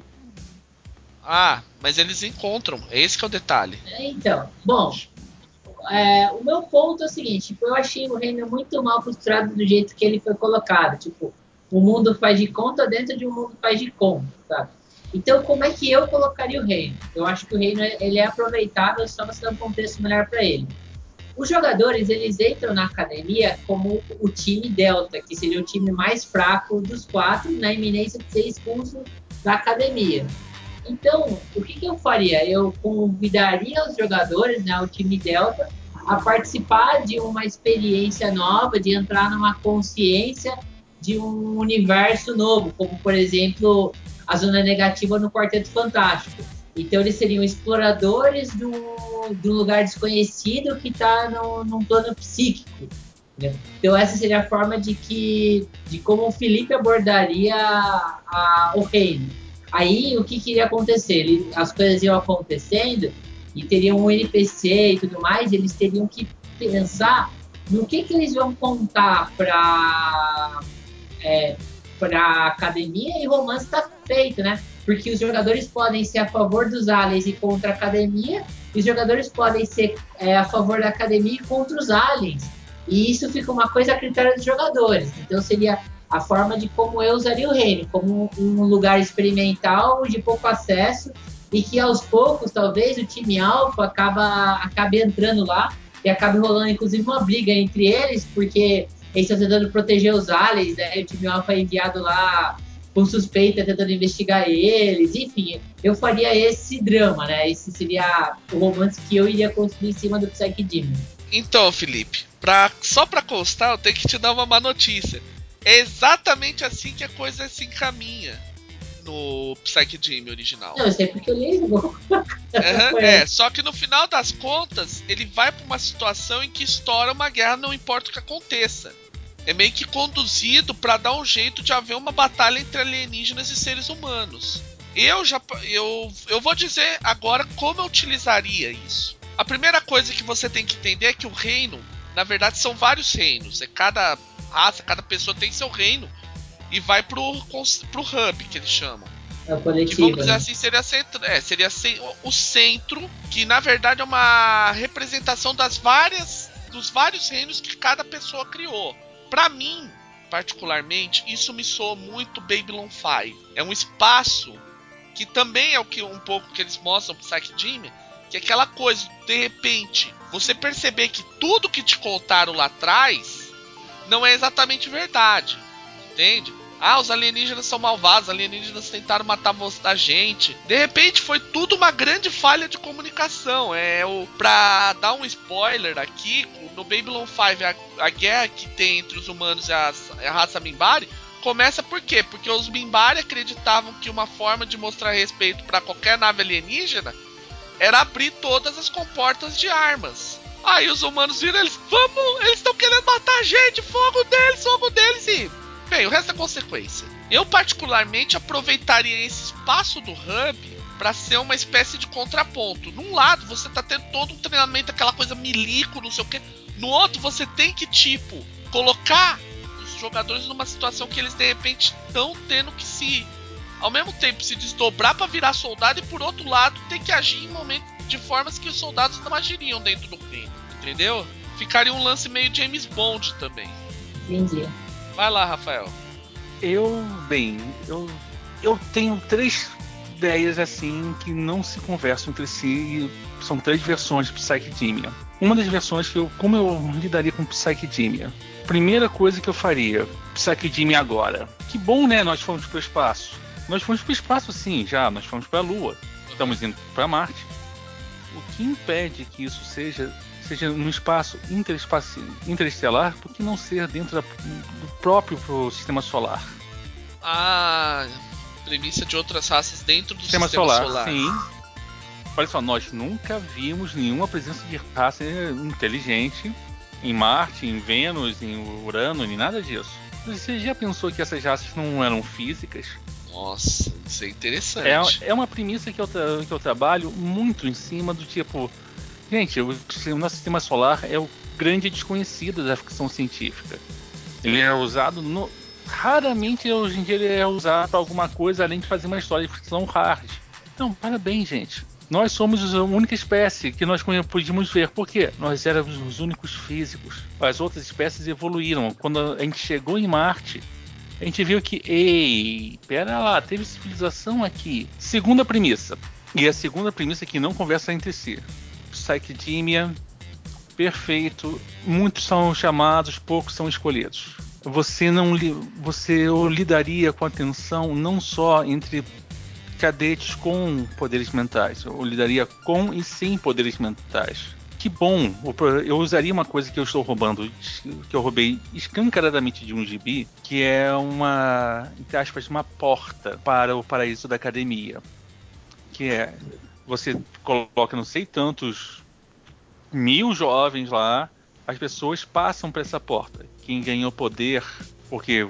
Ah, mas eles encontram. Esse que é o detalhe. É, então, bom, é, o meu ponto é o seguinte, tipo, eu achei o reino muito mal costurado do jeito que ele foi colocado. Tipo, o mundo faz de conta dentro de um mundo faz de conta, sabe? Então, como é que eu colocaria o reino? Eu acho que o reino ele é aproveitável só você dar um contexto melhor para ele. Os jogadores eles entram na academia como o time Delta, que seria o time mais fraco dos quatro, na iminência de ser expulso da academia. Então, o que, que, eu faria? Eu convidaria os jogadores, né, o time Delta, a participar de uma experiência nova, de entrar numa consciência de um universo novo, como por exemplo a zona negativa no Quarteto Fantástico. Então eles seriam exploradores do, do lugar desconhecido que está num plano psíquico. Né? Então essa seria a forma de que de como o Felipe abordaria a, o reino. Aí o que, que iria acontecer? Ele, as coisas iam acontecendo e teriam um NPC e tudo mais. Eles teriam que pensar no que, que eles vão contar para é, para academia e romance está feito, né? Porque os jogadores podem ser a favor dos aliens e contra a academia, e os jogadores podem ser é, a favor da academia e contra os aliens. E isso fica uma coisa a critério dos jogadores. Então seria a forma de como eu usaria o reino, como um lugar experimental de pouco acesso e que aos poucos talvez o time alfa acaba acabe entrando lá e acabe rolando inclusive uma briga entre eles, porque eles estão tentando proteger os aliens, né? O time alfa é enviado lá com suspeita tentando investigar eles, enfim, eu faria esse drama, né? Esse seria o romance que eu iria construir em cima do Psyche Demon. Então, Felipe, pra, só pra constar, eu tenho que te dar uma má notícia. É exatamente assim que a coisa se encaminha no Psyche original. Não, eu sei porque eu li uhum, É, só que no final das contas, ele vai pra uma situação em que estoura uma guerra, não importa o que aconteça é meio que conduzido para dar um jeito de haver uma batalha entre alienígenas e seres humanos. Eu já eu, eu vou dizer agora como eu utilizaria isso. A primeira coisa que você tem que entender é que o reino, na verdade, são vários reinos. É cada raça, cada pessoa tem seu reino e vai pro, pro hub que eles chamam. É o coletivo, que vamos dizer né? assim, seria, centro, é, seria o centro, que na verdade é uma representação das várias dos vários reinos que cada pessoa criou. Para mim, particularmente, isso me soa muito Babylon 5. É um espaço que também é o que um pouco que eles mostram pro Psyche Jimmy, que é aquela coisa, de repente, você perceber que tudo que te contaram lá atrás não é exatamente verdade. Entende? Ah, os alienígenas são malvados, os alienígenas tentaram matar a gente. De repente foi tudo uma grande falha de comunicação. É o para dar um spoiler aqui, no Babylon 5 a, a guerra que tem entre os humanos e a, a raça Mimbari começa por quê? Porque os Mimbari acreditavam que uma forma de mostrar respeito para qualquer nave alienígena era abrir todas as comportas de armas. Aí os humanos viram eles, vamos, eles estão querendo matar a gente, fogo deles, fogo deles e Bem, o resto é consequência. Eu, particularmente, aproveitaria esse espaço do hub para ser uma espécie de contraponto. Num lado, você tá tendo todo um treinamento, aquela coisa milico, não sei o quê. No outro, você tem que, tipo, colocar os jogadores numa situação que eles, de repente, estão tendo que se. Ao mesmo tempo, se desdobrar para virar soldado, e por outro lado, ter que agir em momentos de formas que os soldados não agiriam dentro do reino. Entendeu? Ficaria um lance meio James Bond também. Entendi. Vai lá, Rafael. Eu, bem, eu, eu tenho três ideias assim que não se conversam entre si e são três versões de Psychedemia. Uma das versões que eu, como eu lidaria com Psychedemia? Primeira coisa que eu faria, Psychedemia agora. Que bom, né? Nós fomos para o espaço. Nós fomos para o espaço, sim, já. Nós fomos para a Lua. Estamos indo para Marte. O que impede que isso seja seja no espaço interestelar, por que não ser dentro da, do próprio sistema solar? Ah, premissa de outras raças dentro do sistema, sistema solar, solar. Sim. Olha só, nós nunca vimos nenhuma presença de raça inteligente em Marte, em Vênus, em Urano, nem nada disso. Você já pensou que essas raças não eram físicas? Nossa, isso é interessante. É, é uma premissa que eu, que eu trabalho muito em cima do tipo Gente, o, o nosso sistema solar é o grande desconhecido da ficção científica. Ele é usado no, raramente hoje em dia ele é usado para alguma coisa além de fazer uma história de ficção hard. Então, parabéns, gente. Nós somos a única espécie que nós podíamos ver. Por quê? Nós éramos os únicos físicos. As outras espécies evoluíram. Quando a gente chegou em Marte, a gente viu que, ei, pera lá, teve civilização aqui. Segunda premissa. E a segunda premissa é que não conversa entre si. Psychedemia, perfeito. Muitos são chamados, poucos são escolhidos. Você não você lidaria com a tensão não só entre cadetes com poderes mentais. Eu lidaria com e sem poderes mentais. Que bom! Eu usaria uma coisa que eu estou roubando, que eu roubei escancaradamente de um gibi, que é uma, entre aspas, uma porta para o paraíso da academia. Que é, você coloca não sei tantos mil jovens lá, as pessoas passam por essa porta. Quem ganhou poder, porque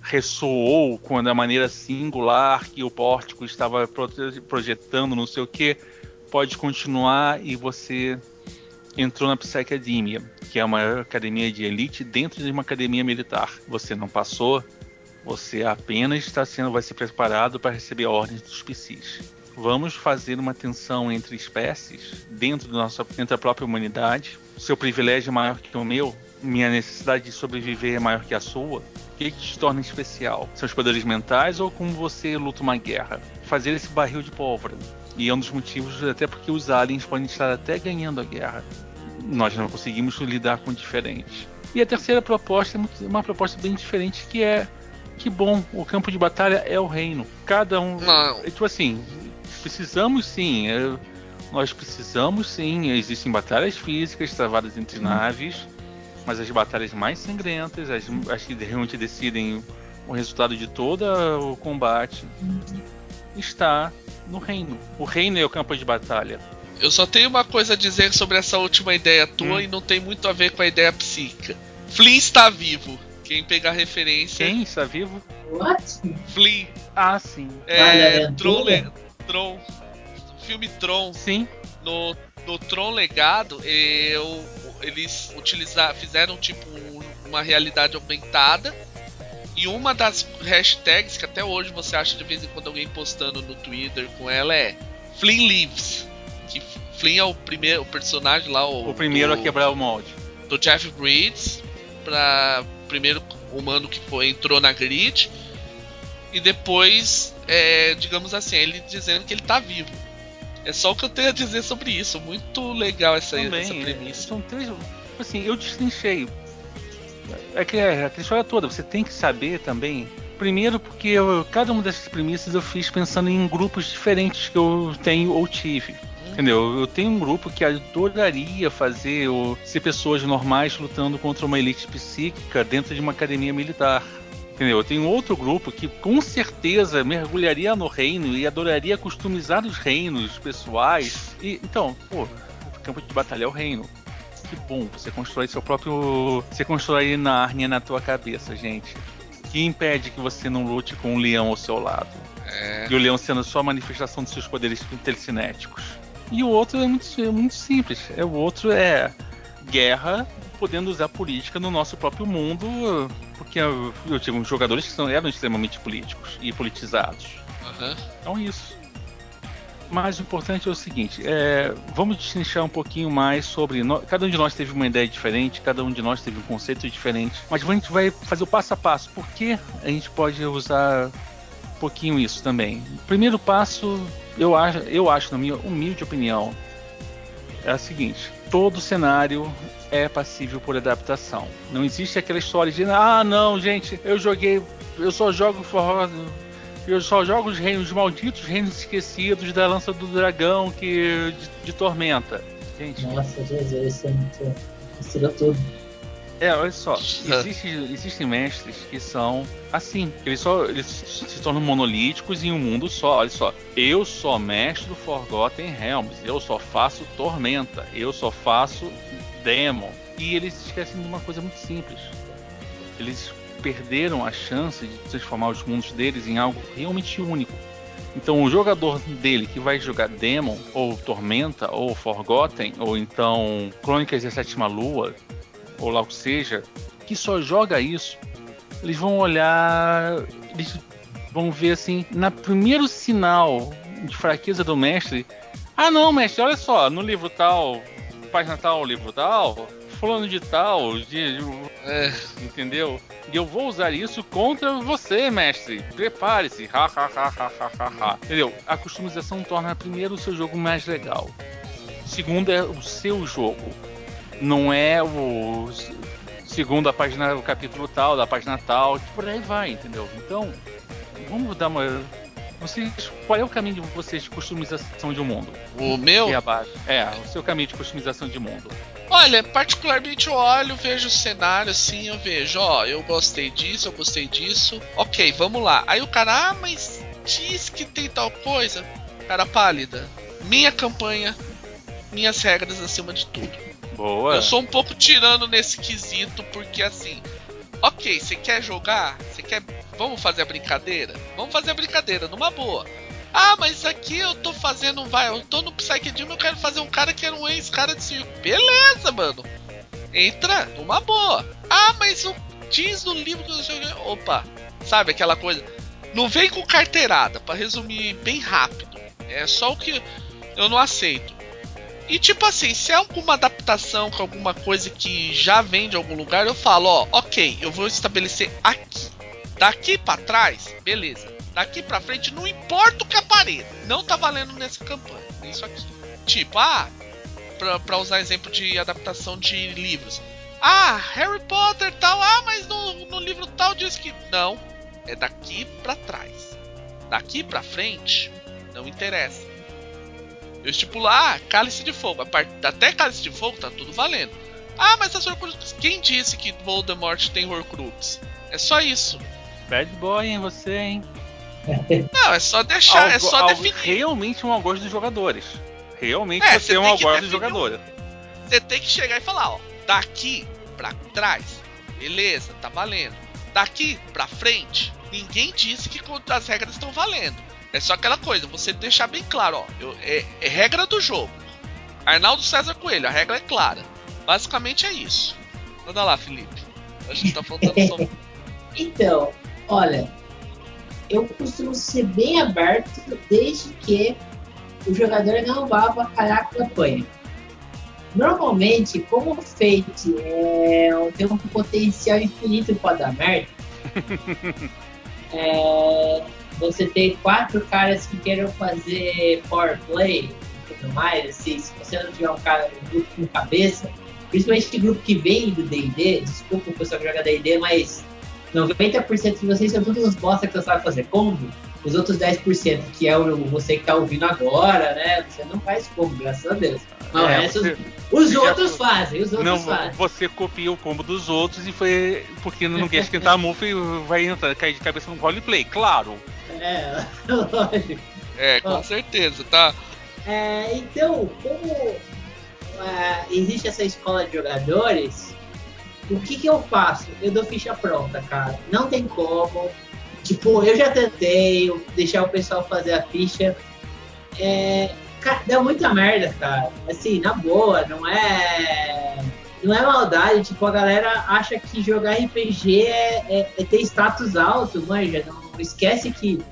ressoou com a maneira singular que o pórtico estava projetando, não sei o que, pode continuar e você entrou na Psychedemia, que é uma academia de elite dentro de uma academia militar. Você não passou, você apenas está sendo, vai ser preparado para receber ordens dos PCs. Vamos fazer uma tensão entre espécies dentro, do nosso, dentro da própria humanidade. Seu privilégio é maior que o meu, minha necessidade de sobreviver é maior que a sua. O que, que te torna especial? São os poderes mentais ou como você luta uma guerra? Fazer esse barril de pólvora. E é um dos motivos, até porque os aliens podem estar até ganhando a guerra. Nós não conseguimos lidar com o diferente. E a terceira proposta é uma proposta bem diferente, que é que bom, o campo de batalha é o reino. Cada um. Não. É, tipo assim, precisamos sim. É, nós precisamos sim. Existem batalhas físicas travadas entre naves, mas as batalhas mais sangrentas, as, as que realmente decidem o resultado de todo o combate, está no reino. O reino é o campo de batalha. Eu só tenho uma coisa a dizer sobre essa última ideia tua hum. e não tem muito a ver com a ideia psíquica. Flynn está vivo. Quem pegar referência. Quem está vivo? What? Flynn. Ah, sim. É. Tron, Tron. Filme Tron. Sim. No, no Tron Legado, eu, eles utilizaram, fizeram tipo uma realidade aumentada. E uma das hashtags que até hoje você acha de vez em quando alguém postando no Twitter com ela é Flynn Lives. Que Flynn é o primeiro o personagem lá. O, o primeiro do, a quebrar o molde. Do Jeff Bridges. Pra primeiro humano que foi, entrou na grid. E depois, é, digamos assim, ele dizendo que ele tá vivo. É só o que eu tenho a dizer sobre isso. Muito legal essa, Também, essa premissa. É, são três. Assim, eu destrinchei. É que é aquela história toda. Você tem que saber também. Primeiro, porque eu, cada uma dessas premissas eu fiz pensando em grupos diferentes que eu tenho ou tive. Entendeu? Eu tenho um grupo que adoraria fazer ou ser pessoas normais lutando contra uma elite psíquica dentro de uma academia militar. Entendeu? Eu tenho outro grupo que com certeza mergulharia no reino e adoraria customizar os reinos pessoais. E então, pô, o campo de batalha é o reino. Que bom, você constrói seu próprio. Você constrói Nárnia na tua cabeça, gente. Que impede que você não lute com um leão ao seu lado. É. E o leão sendo só a manifestação dos seus poderes telecinéticos. E o outro é muito, é muito simples. É, o outro é guerra podendo usar política no nosso próprio mundo, porque eu, tive jogadores que eram extremamente políticos e politizados. Uhum. Então isso. Mas o importante é o seguinte: é, vamos destrinchar um pouquinho mais sobre. No, cada um de nós teve uma ideia diferente, cada um de nós teve um conceito diferente. Mas a gente vai fazer o passo a passo. Por que a gente pode usar um pouquinho isso também? Primeiro passo eu acho, eu acho, na minha humilde opinião, é o seguinte: todo cenário é passível por adaptação. Não existe aquela história de ah, não, gente, eu joguei, eu só jogo eu só jogo os reinos malditos, reinos esquecidos da lança do dragão que de, de tormenta. Gente. Nossa, Jesus, isso é muito. Mistura tudo. É, olha só, existe, existem mestres que são assim, eles só eles se tornam monolíticos em um mundo só. Olha só, eu sou mestre do Forgotten Realms, eu só faço Tormenta, eu só faço Demon. E eles esquecem de uma coisa muito simples. Eles perderam a chance de transformar os mundos deles em algo realmente único. Então o jogador dele que vai jogar Demon, ou Tormenta, ou Forgotten, ou então Crônicas da Sétima Lua, ou lá o que seja, que só joga isso, eles vão olhar, eles vão ver assim, na primeiro sinal de fraqueza do mestre, ah não, mestre, olha só, no livro tal, página tal, livro tal, fulano de tal, de, é, entendeu? E eu vou usar isso contra você, mestre. Prepare-se. Ha, ha, ha, ha, ha, ha. Entendeu? A customização torna primeiro o seu jogo mais legal. Segundo é o seu jogo não é o segundo a página, o capítulo tal, da página tal, por aí vai, entendeu? Então, vamos dar uma Vocês, qual é o caminho de vocês de customização de um mundo? O meu? É. É, o seu caminho de customização de mundo. Olha, particularmente eu olho, vejo o cenário assim, eu vejo, ó, eu gostei disso, eu gostei disso. Ok, vamos lá. Aí o cara, ah, mas diz que tem tal coisa. Cara pálida. Minha campanha, minhas regras acima de tudo. Boa. Eu sou um pouco tirando nesse quesito, porque assim, ok, você quer jogar? Você quer. Vamos fazer a brincadeira? Vamos fazer a brincadeira, numa boa. Ah, mas aqui eu tô fazendo. Vai, eu tô no Psyche Dream, eu quero fazer um cara que era um ex-cara de circo. Beleza, mano. Entra, numa boa. Ah, mas o diz no livro que eu joguei. Opa, sabe aquela coisa? Não vem com carteirada, para resumir bem rápido. É só o que eu não aceito. E tipo assim, se é alguma adaptação com alguma coisa que já vem de algum lugar, eu falo, ó, ok, eu vou estabelecer aqui. Daqui para trás, beleza. Daqui para frente, não importa o que apareça. Não tá valendo nessa campanha. Isso aqui. Tipo, ah, pra, pra usar exemplo de adaptação de livros. Ah, Harry Potter tal, ah, mas no, no livro tal diz que. Não. É daqui para trás. Daqui para frente, não interessa. Eu estipular ah, cálice de fogo. Até cálice de fogo tá tudo valendo. Ah, mas as Horcruxes. Quem disse que Voldemort tem Horcrux? É só isso. Bad boy, hein, você, hein? Não, é só deixar, algo, é só algo definir. Realmente um algoz dos jogadores. Realmente É, você é um tem que algoz dos jogadores. Você tem que chegar e falar, ó, daqui pra trás, beleza, tá valendo. Daqui pra frente, ninguém disse que as regras estão valendo. É só aquela coisa, você deixar bem claro, ó, eu- é, é regra do jogo. Arnaldo César Coelho, a regra é clara. Basicamente é isso. Manda lá, Felipe. Acho que tá faltando só. Então, olha, eu costumo ser bem aberto desde que o jogador não vá avacalhar a campanha. Normalmente, como o Fate é, tem um potencial infinito para dar merda, é, você tem quatro caras que queiram fazer power play e tudo mais, assim, se você não tiver um cara um grupo com cabeça, principalmente grupo que vem do D&D, desculpa o pessoal que joga D&D, mas 90% de vocês são todos uns bosta que só sabem fazer combo. Os outros 10%, que é o você que tá ouvindo agora, né? Você não faz combo, graças a Deus. Não, É, essas- você- os você já outros foi- fazem, os outros Não, fazem. você copia o combo dos outros e foi porque não quer esquentar a mufa e vai entrar, cair de cabeça no roleplay, claro. É, lógico. É, com Ó. certeza, tá? É, então, como ah, existe essa escola de jogadores, o que, que eu faço? Eu dou ficha pronta, cara. Não tem como. Tipo, eu já tentei deixar o pessoal fazer a ficha. É, cara, dá muita merda, cara. Assim, na boa, não é. Não é maldade, tipo, a galera acha que jogar RPG é, é- é ter status alto, manja. Não, esquece que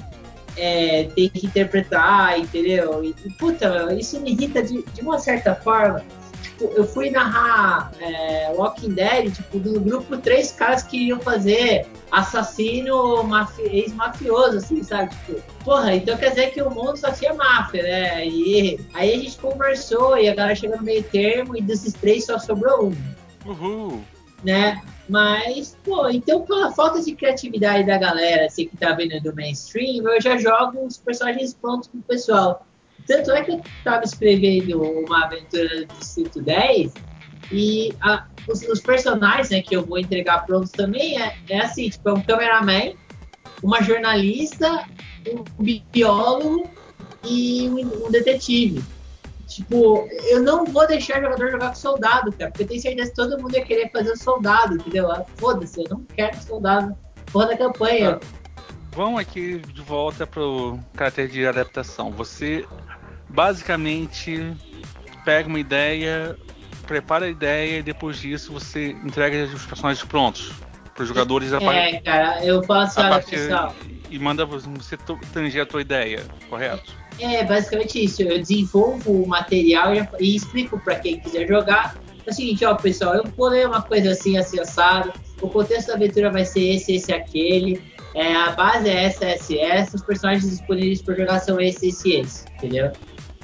é, tem que interpretar, entendeu? E, puta, isso me irrita de, de uma certa forma. Tipo, eu fui narrar é, Walking Dead, tipo, do grupo, três caras que iam fazer assassino mafi- ex-mafioso, assim, sabe? Tipo, porra, então quer dizer que o mundo só tinha máfia, né? E aí a gente conversou e a galera chegou no meio termo e desses três só sobrou um Uhul. né? Mas, pô, então pela falta de criatividade da galera, assim, que tá vendo do mainstream, eu já jogo os personagens prontos pro pessoal. Tanto é que eu tava escrevendo uma aventura do Distrito 10 e a- os, os personagens né, que eu vou entregar prontos também é, é assim, tipo, é um cameraman, uma jornalista, um biólogo e um, um detetive. Tipo, eu não vou deixar o jogador jogar com soldado, cara, porque eu tenho certeza que todo mundo ia querer fazer soldado, entendeu? Ah, Foda-se, eu não quero soldado porra da campanha. Vamos aqui de volta pro caráter de adaptação. Você basicamente pega uma ideia, prepara a ideia e depois disso você entrega os personagens prontos para os jogadores a, par- É, cara, eu faço, a partir pessoal, e manda você tanger a tua ideia, correto? É basicamente isso. Eu desenvolvo o material e, e explico pra quem quiser jogar. É o seguinte, ó, pessoal, eu vou ler uma coisa assim, assim, assado. O contexto da aventura vai ser esse, esse, aquele. É, a base é essa, essa essa. Os personagens disponíveis para jogar são esse, esse e esse, entendeu?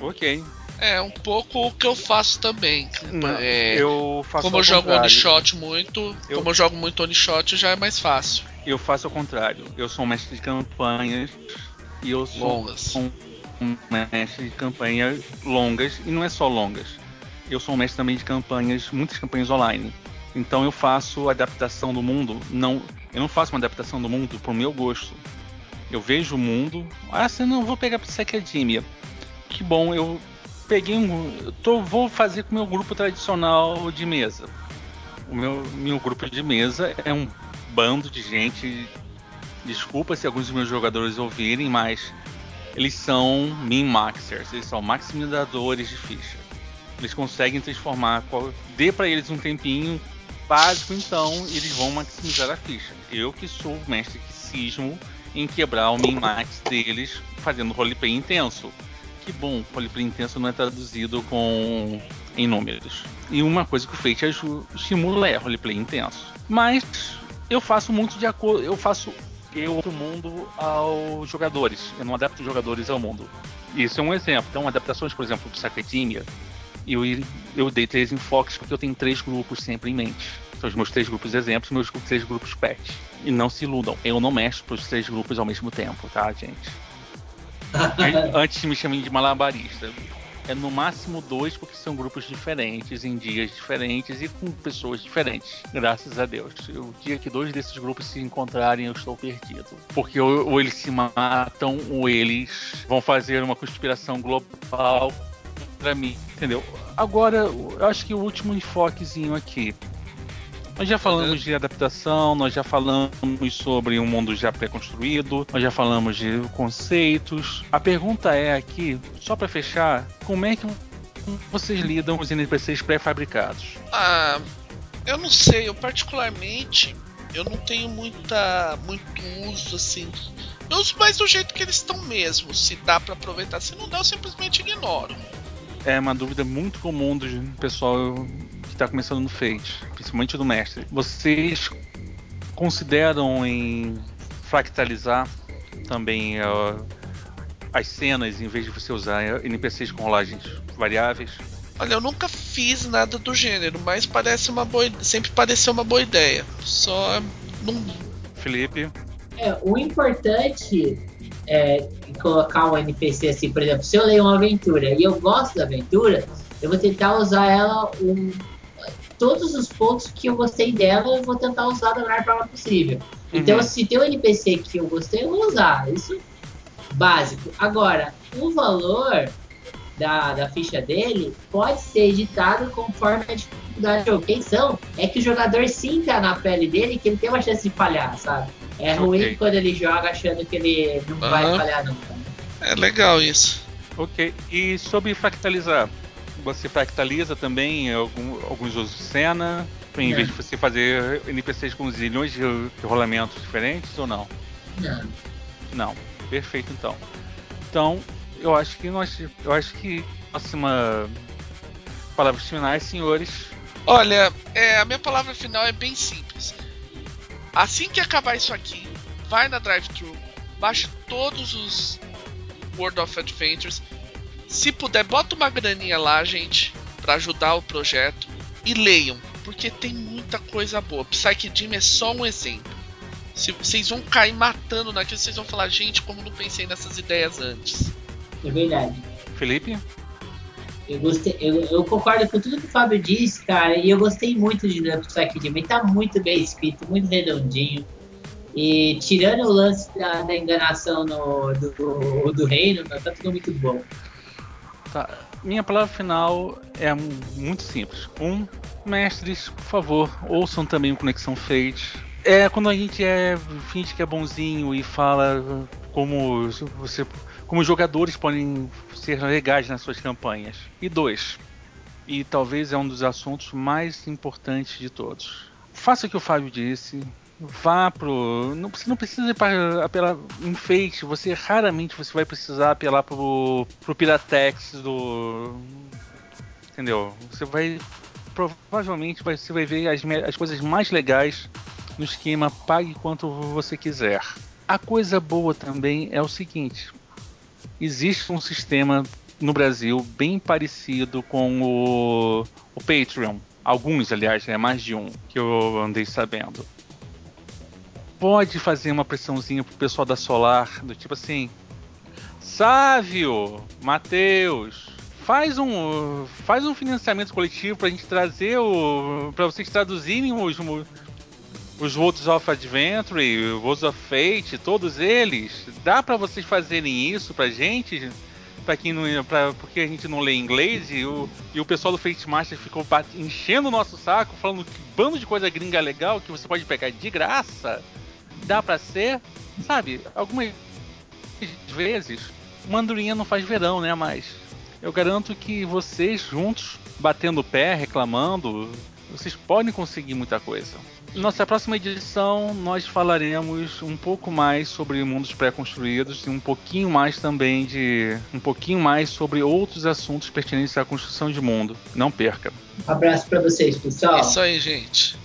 Ok. É um pouco o que eu faço também. Não, É, eu faço como eu jogo contrário. one shot muito, Eu- como eu jogo muito one shot, já é mais fácil. Eu faço ao contrário. Eu sou um mestre de campanhas E eu sou longas. um, um mestre de campanhas longas, e não é só longas. Eu sou um mestre também de campanhas, muitas campanhas online. Então eu faço adaptação do mundo, não, eu não faço uma adaptação do mundo pro meu gosto. Eu vejo o mundo, ah, você não vou pegar pra Academia. Que bom, eu peguei um, tô, vou fazer com o meu grupo tradicional de mesa. O meu, meu grupo de mesa é um bando de gente. Desculpa se alguns dos meus jogadores ouvirem, mas eles são min-maxers, eles são maximizadores de ficha. Eles conseguem transformar, dê para eles um tempinho básico, então eles vão maximizar a ficha. Eu que sou o mestre que cismo em quebrar o min-max deles fazendo roleplay intenso. Que bom, roleplay intenso não é traduzido com em números. E uma coisa que o Fate estimula é roleplay intenso. Mas eu faço muito de acordo, eu faço eu o mundo aos jogadores. Eu não adapto os jogadores ao mundo. Isso é um exemplo. Então, adaptações, por exemplo, do Sacredemia, eu, eu dei três enfoques porque eu tenho três grupos sempre em mente. São os meus três grupos exemplos, meus três grupos pet. E não se iludam, eu não mexo para os três grupos ao mesmo tempo, tá, gente? Antes me chamem de malabarista é no máximo dois, porque são grupos diferentes, em dias diferentes e com pessoas diferentes. Graças a Deus. O dia que dois desses grupos se encontrarem, eu estou perdido. Porque ou, ou eles se matam, ou eles vão fazer uma conspiração global contra mim, entendeu? Agora, eu acho que o último enfoquezinho aqui nós já falamos de adaptação, nós já falamos sobre um mundo já pré-construído, nós já falamos de conceitos. A pergunta é aqui, só para fechar, como é que vocês lidam com os NPCs pré-fabricados? Ah, eu não sei, eu particularmente eu não tenho muita muito uso assim. Eu uso mais do jeito que eles estão mesmo. Se dá para aproveitar, se não dá, eu simplesmente ignoro. É uma dúvida muito comum do pessoal que está começando no Fate, principalmente do mestre. Vocês consideram em fractalizar também uh, as cenas em vez de você usar NPCs com rolagens variáveis? Olha, eu nunca fiz nada do gênero, mas parece uma boa, sempre pareceu uma boa ideia. Só não. Felipe. É, o importante é colocar um NPC assim, por exemplo, se eu leio uma aventura e eu gosto da aventura, eu vou tentar usar ela um, todos os pontos que eu gostei dela, eu vou tentar usar da melhor forma possível. Uhum. Então, se tem um NPC que eu gostei, eu vou usar. Isso básico. Agora, o valor da, da ficha dele pode ser editado conforme a dificuldade do jogo. Quem são? É que o jogador sinta na pele dele que ele tem uma chance de falhar, sabe? É ruim okay. quando ele joga achando que ele não uhum. vai falhar nunca. É legal isso. Ok. E sobre fractalizar? Você fractaliza também algum, alguns usos de cena, em não. vez de você fazer NPCs com zilhões de, de rolamentos diferentes ou não? Não. Não. Perfeito então. Então, eu acho que nós. Eu acho que próxima palavras finais, senhores. Olha, é, a minha palavra final é bem simples. Assim que acabar isso aqui, vai na drive-thru, baixe todos os World of Adventures, se puder, bota uma graninha lá, gente, para ajudar o projeto e leiam, porque tem muita coisa boa. Psyche Dream é só um exemplo. Se vocês vão cair matando naquilo, vocês vão falar, gente, como não pensei nessas ideias antes. É verdade. Felipe? Eu, gostei, eu, eu, concordo com tudo que o Fábio disse, cara, e eu gostei muito de Psyche Dream. Ele tá muito bem escrito, muito redondinho. E tirando o lance da, da enganação no, do, do reino, tá tudo muito bom. Tá. Minha palavra final é muito simples. Um, mestres, por favor, ouçam também o Conexão Fate. É quando a gente é finge que é bonzinho e fala como você, como os jogadores podem ser legais nas suas campanhas. E dois, e talvez é um dos assuntos mais importantes de todos. Faça o que o Fábio disse, vá pro. Não, você não precisa apelar enfeite, você raramente você vai precisar apelar pro, pro Piratex do. Entendeu? Você vai. Provavelmente você vai ver as, as coisas mais legais no esquema pague quanto você quiser. A coisa boa também é o seguinte: existe um sistema no Brasil bem parecido com o, o Patreon. Alguns, aliás, é mais de um que eu andei sabendo pode fazer uma pressãozinha pro pessoal da Solar, do tipo assim, Sávio, Matheus, faz um faz um financiamento coletivo pra gente trazer o para vocês traduzirem os os Worlds of Adventure, Worlds of Fate, todos eles. Dá para vocês fazerem isso pra gente? Pra quem não, pra, porque a gente não lê inglês e o, e o pessoal do Fate Master ficou enchendo o nosso saco, falando que bando de coisa gringa legal que você pode pegar de graça. Dá pra ser, sabe? Algumas vezes, mandurinha não faz verão, né? Mas eu garanto que vocês juntos, batendo o pé, reclamando, vocês podem conseguir muita coisa. Nossa próxima edição nós falaremos um pouco mais sobre mundos pré-construídos e um pouquinho mais também de um pouquinho mais sobre outros assuntos pertinentes à construção de mundo. Não perca. Um abraço para vocês, pessoal. Isso aí, gente.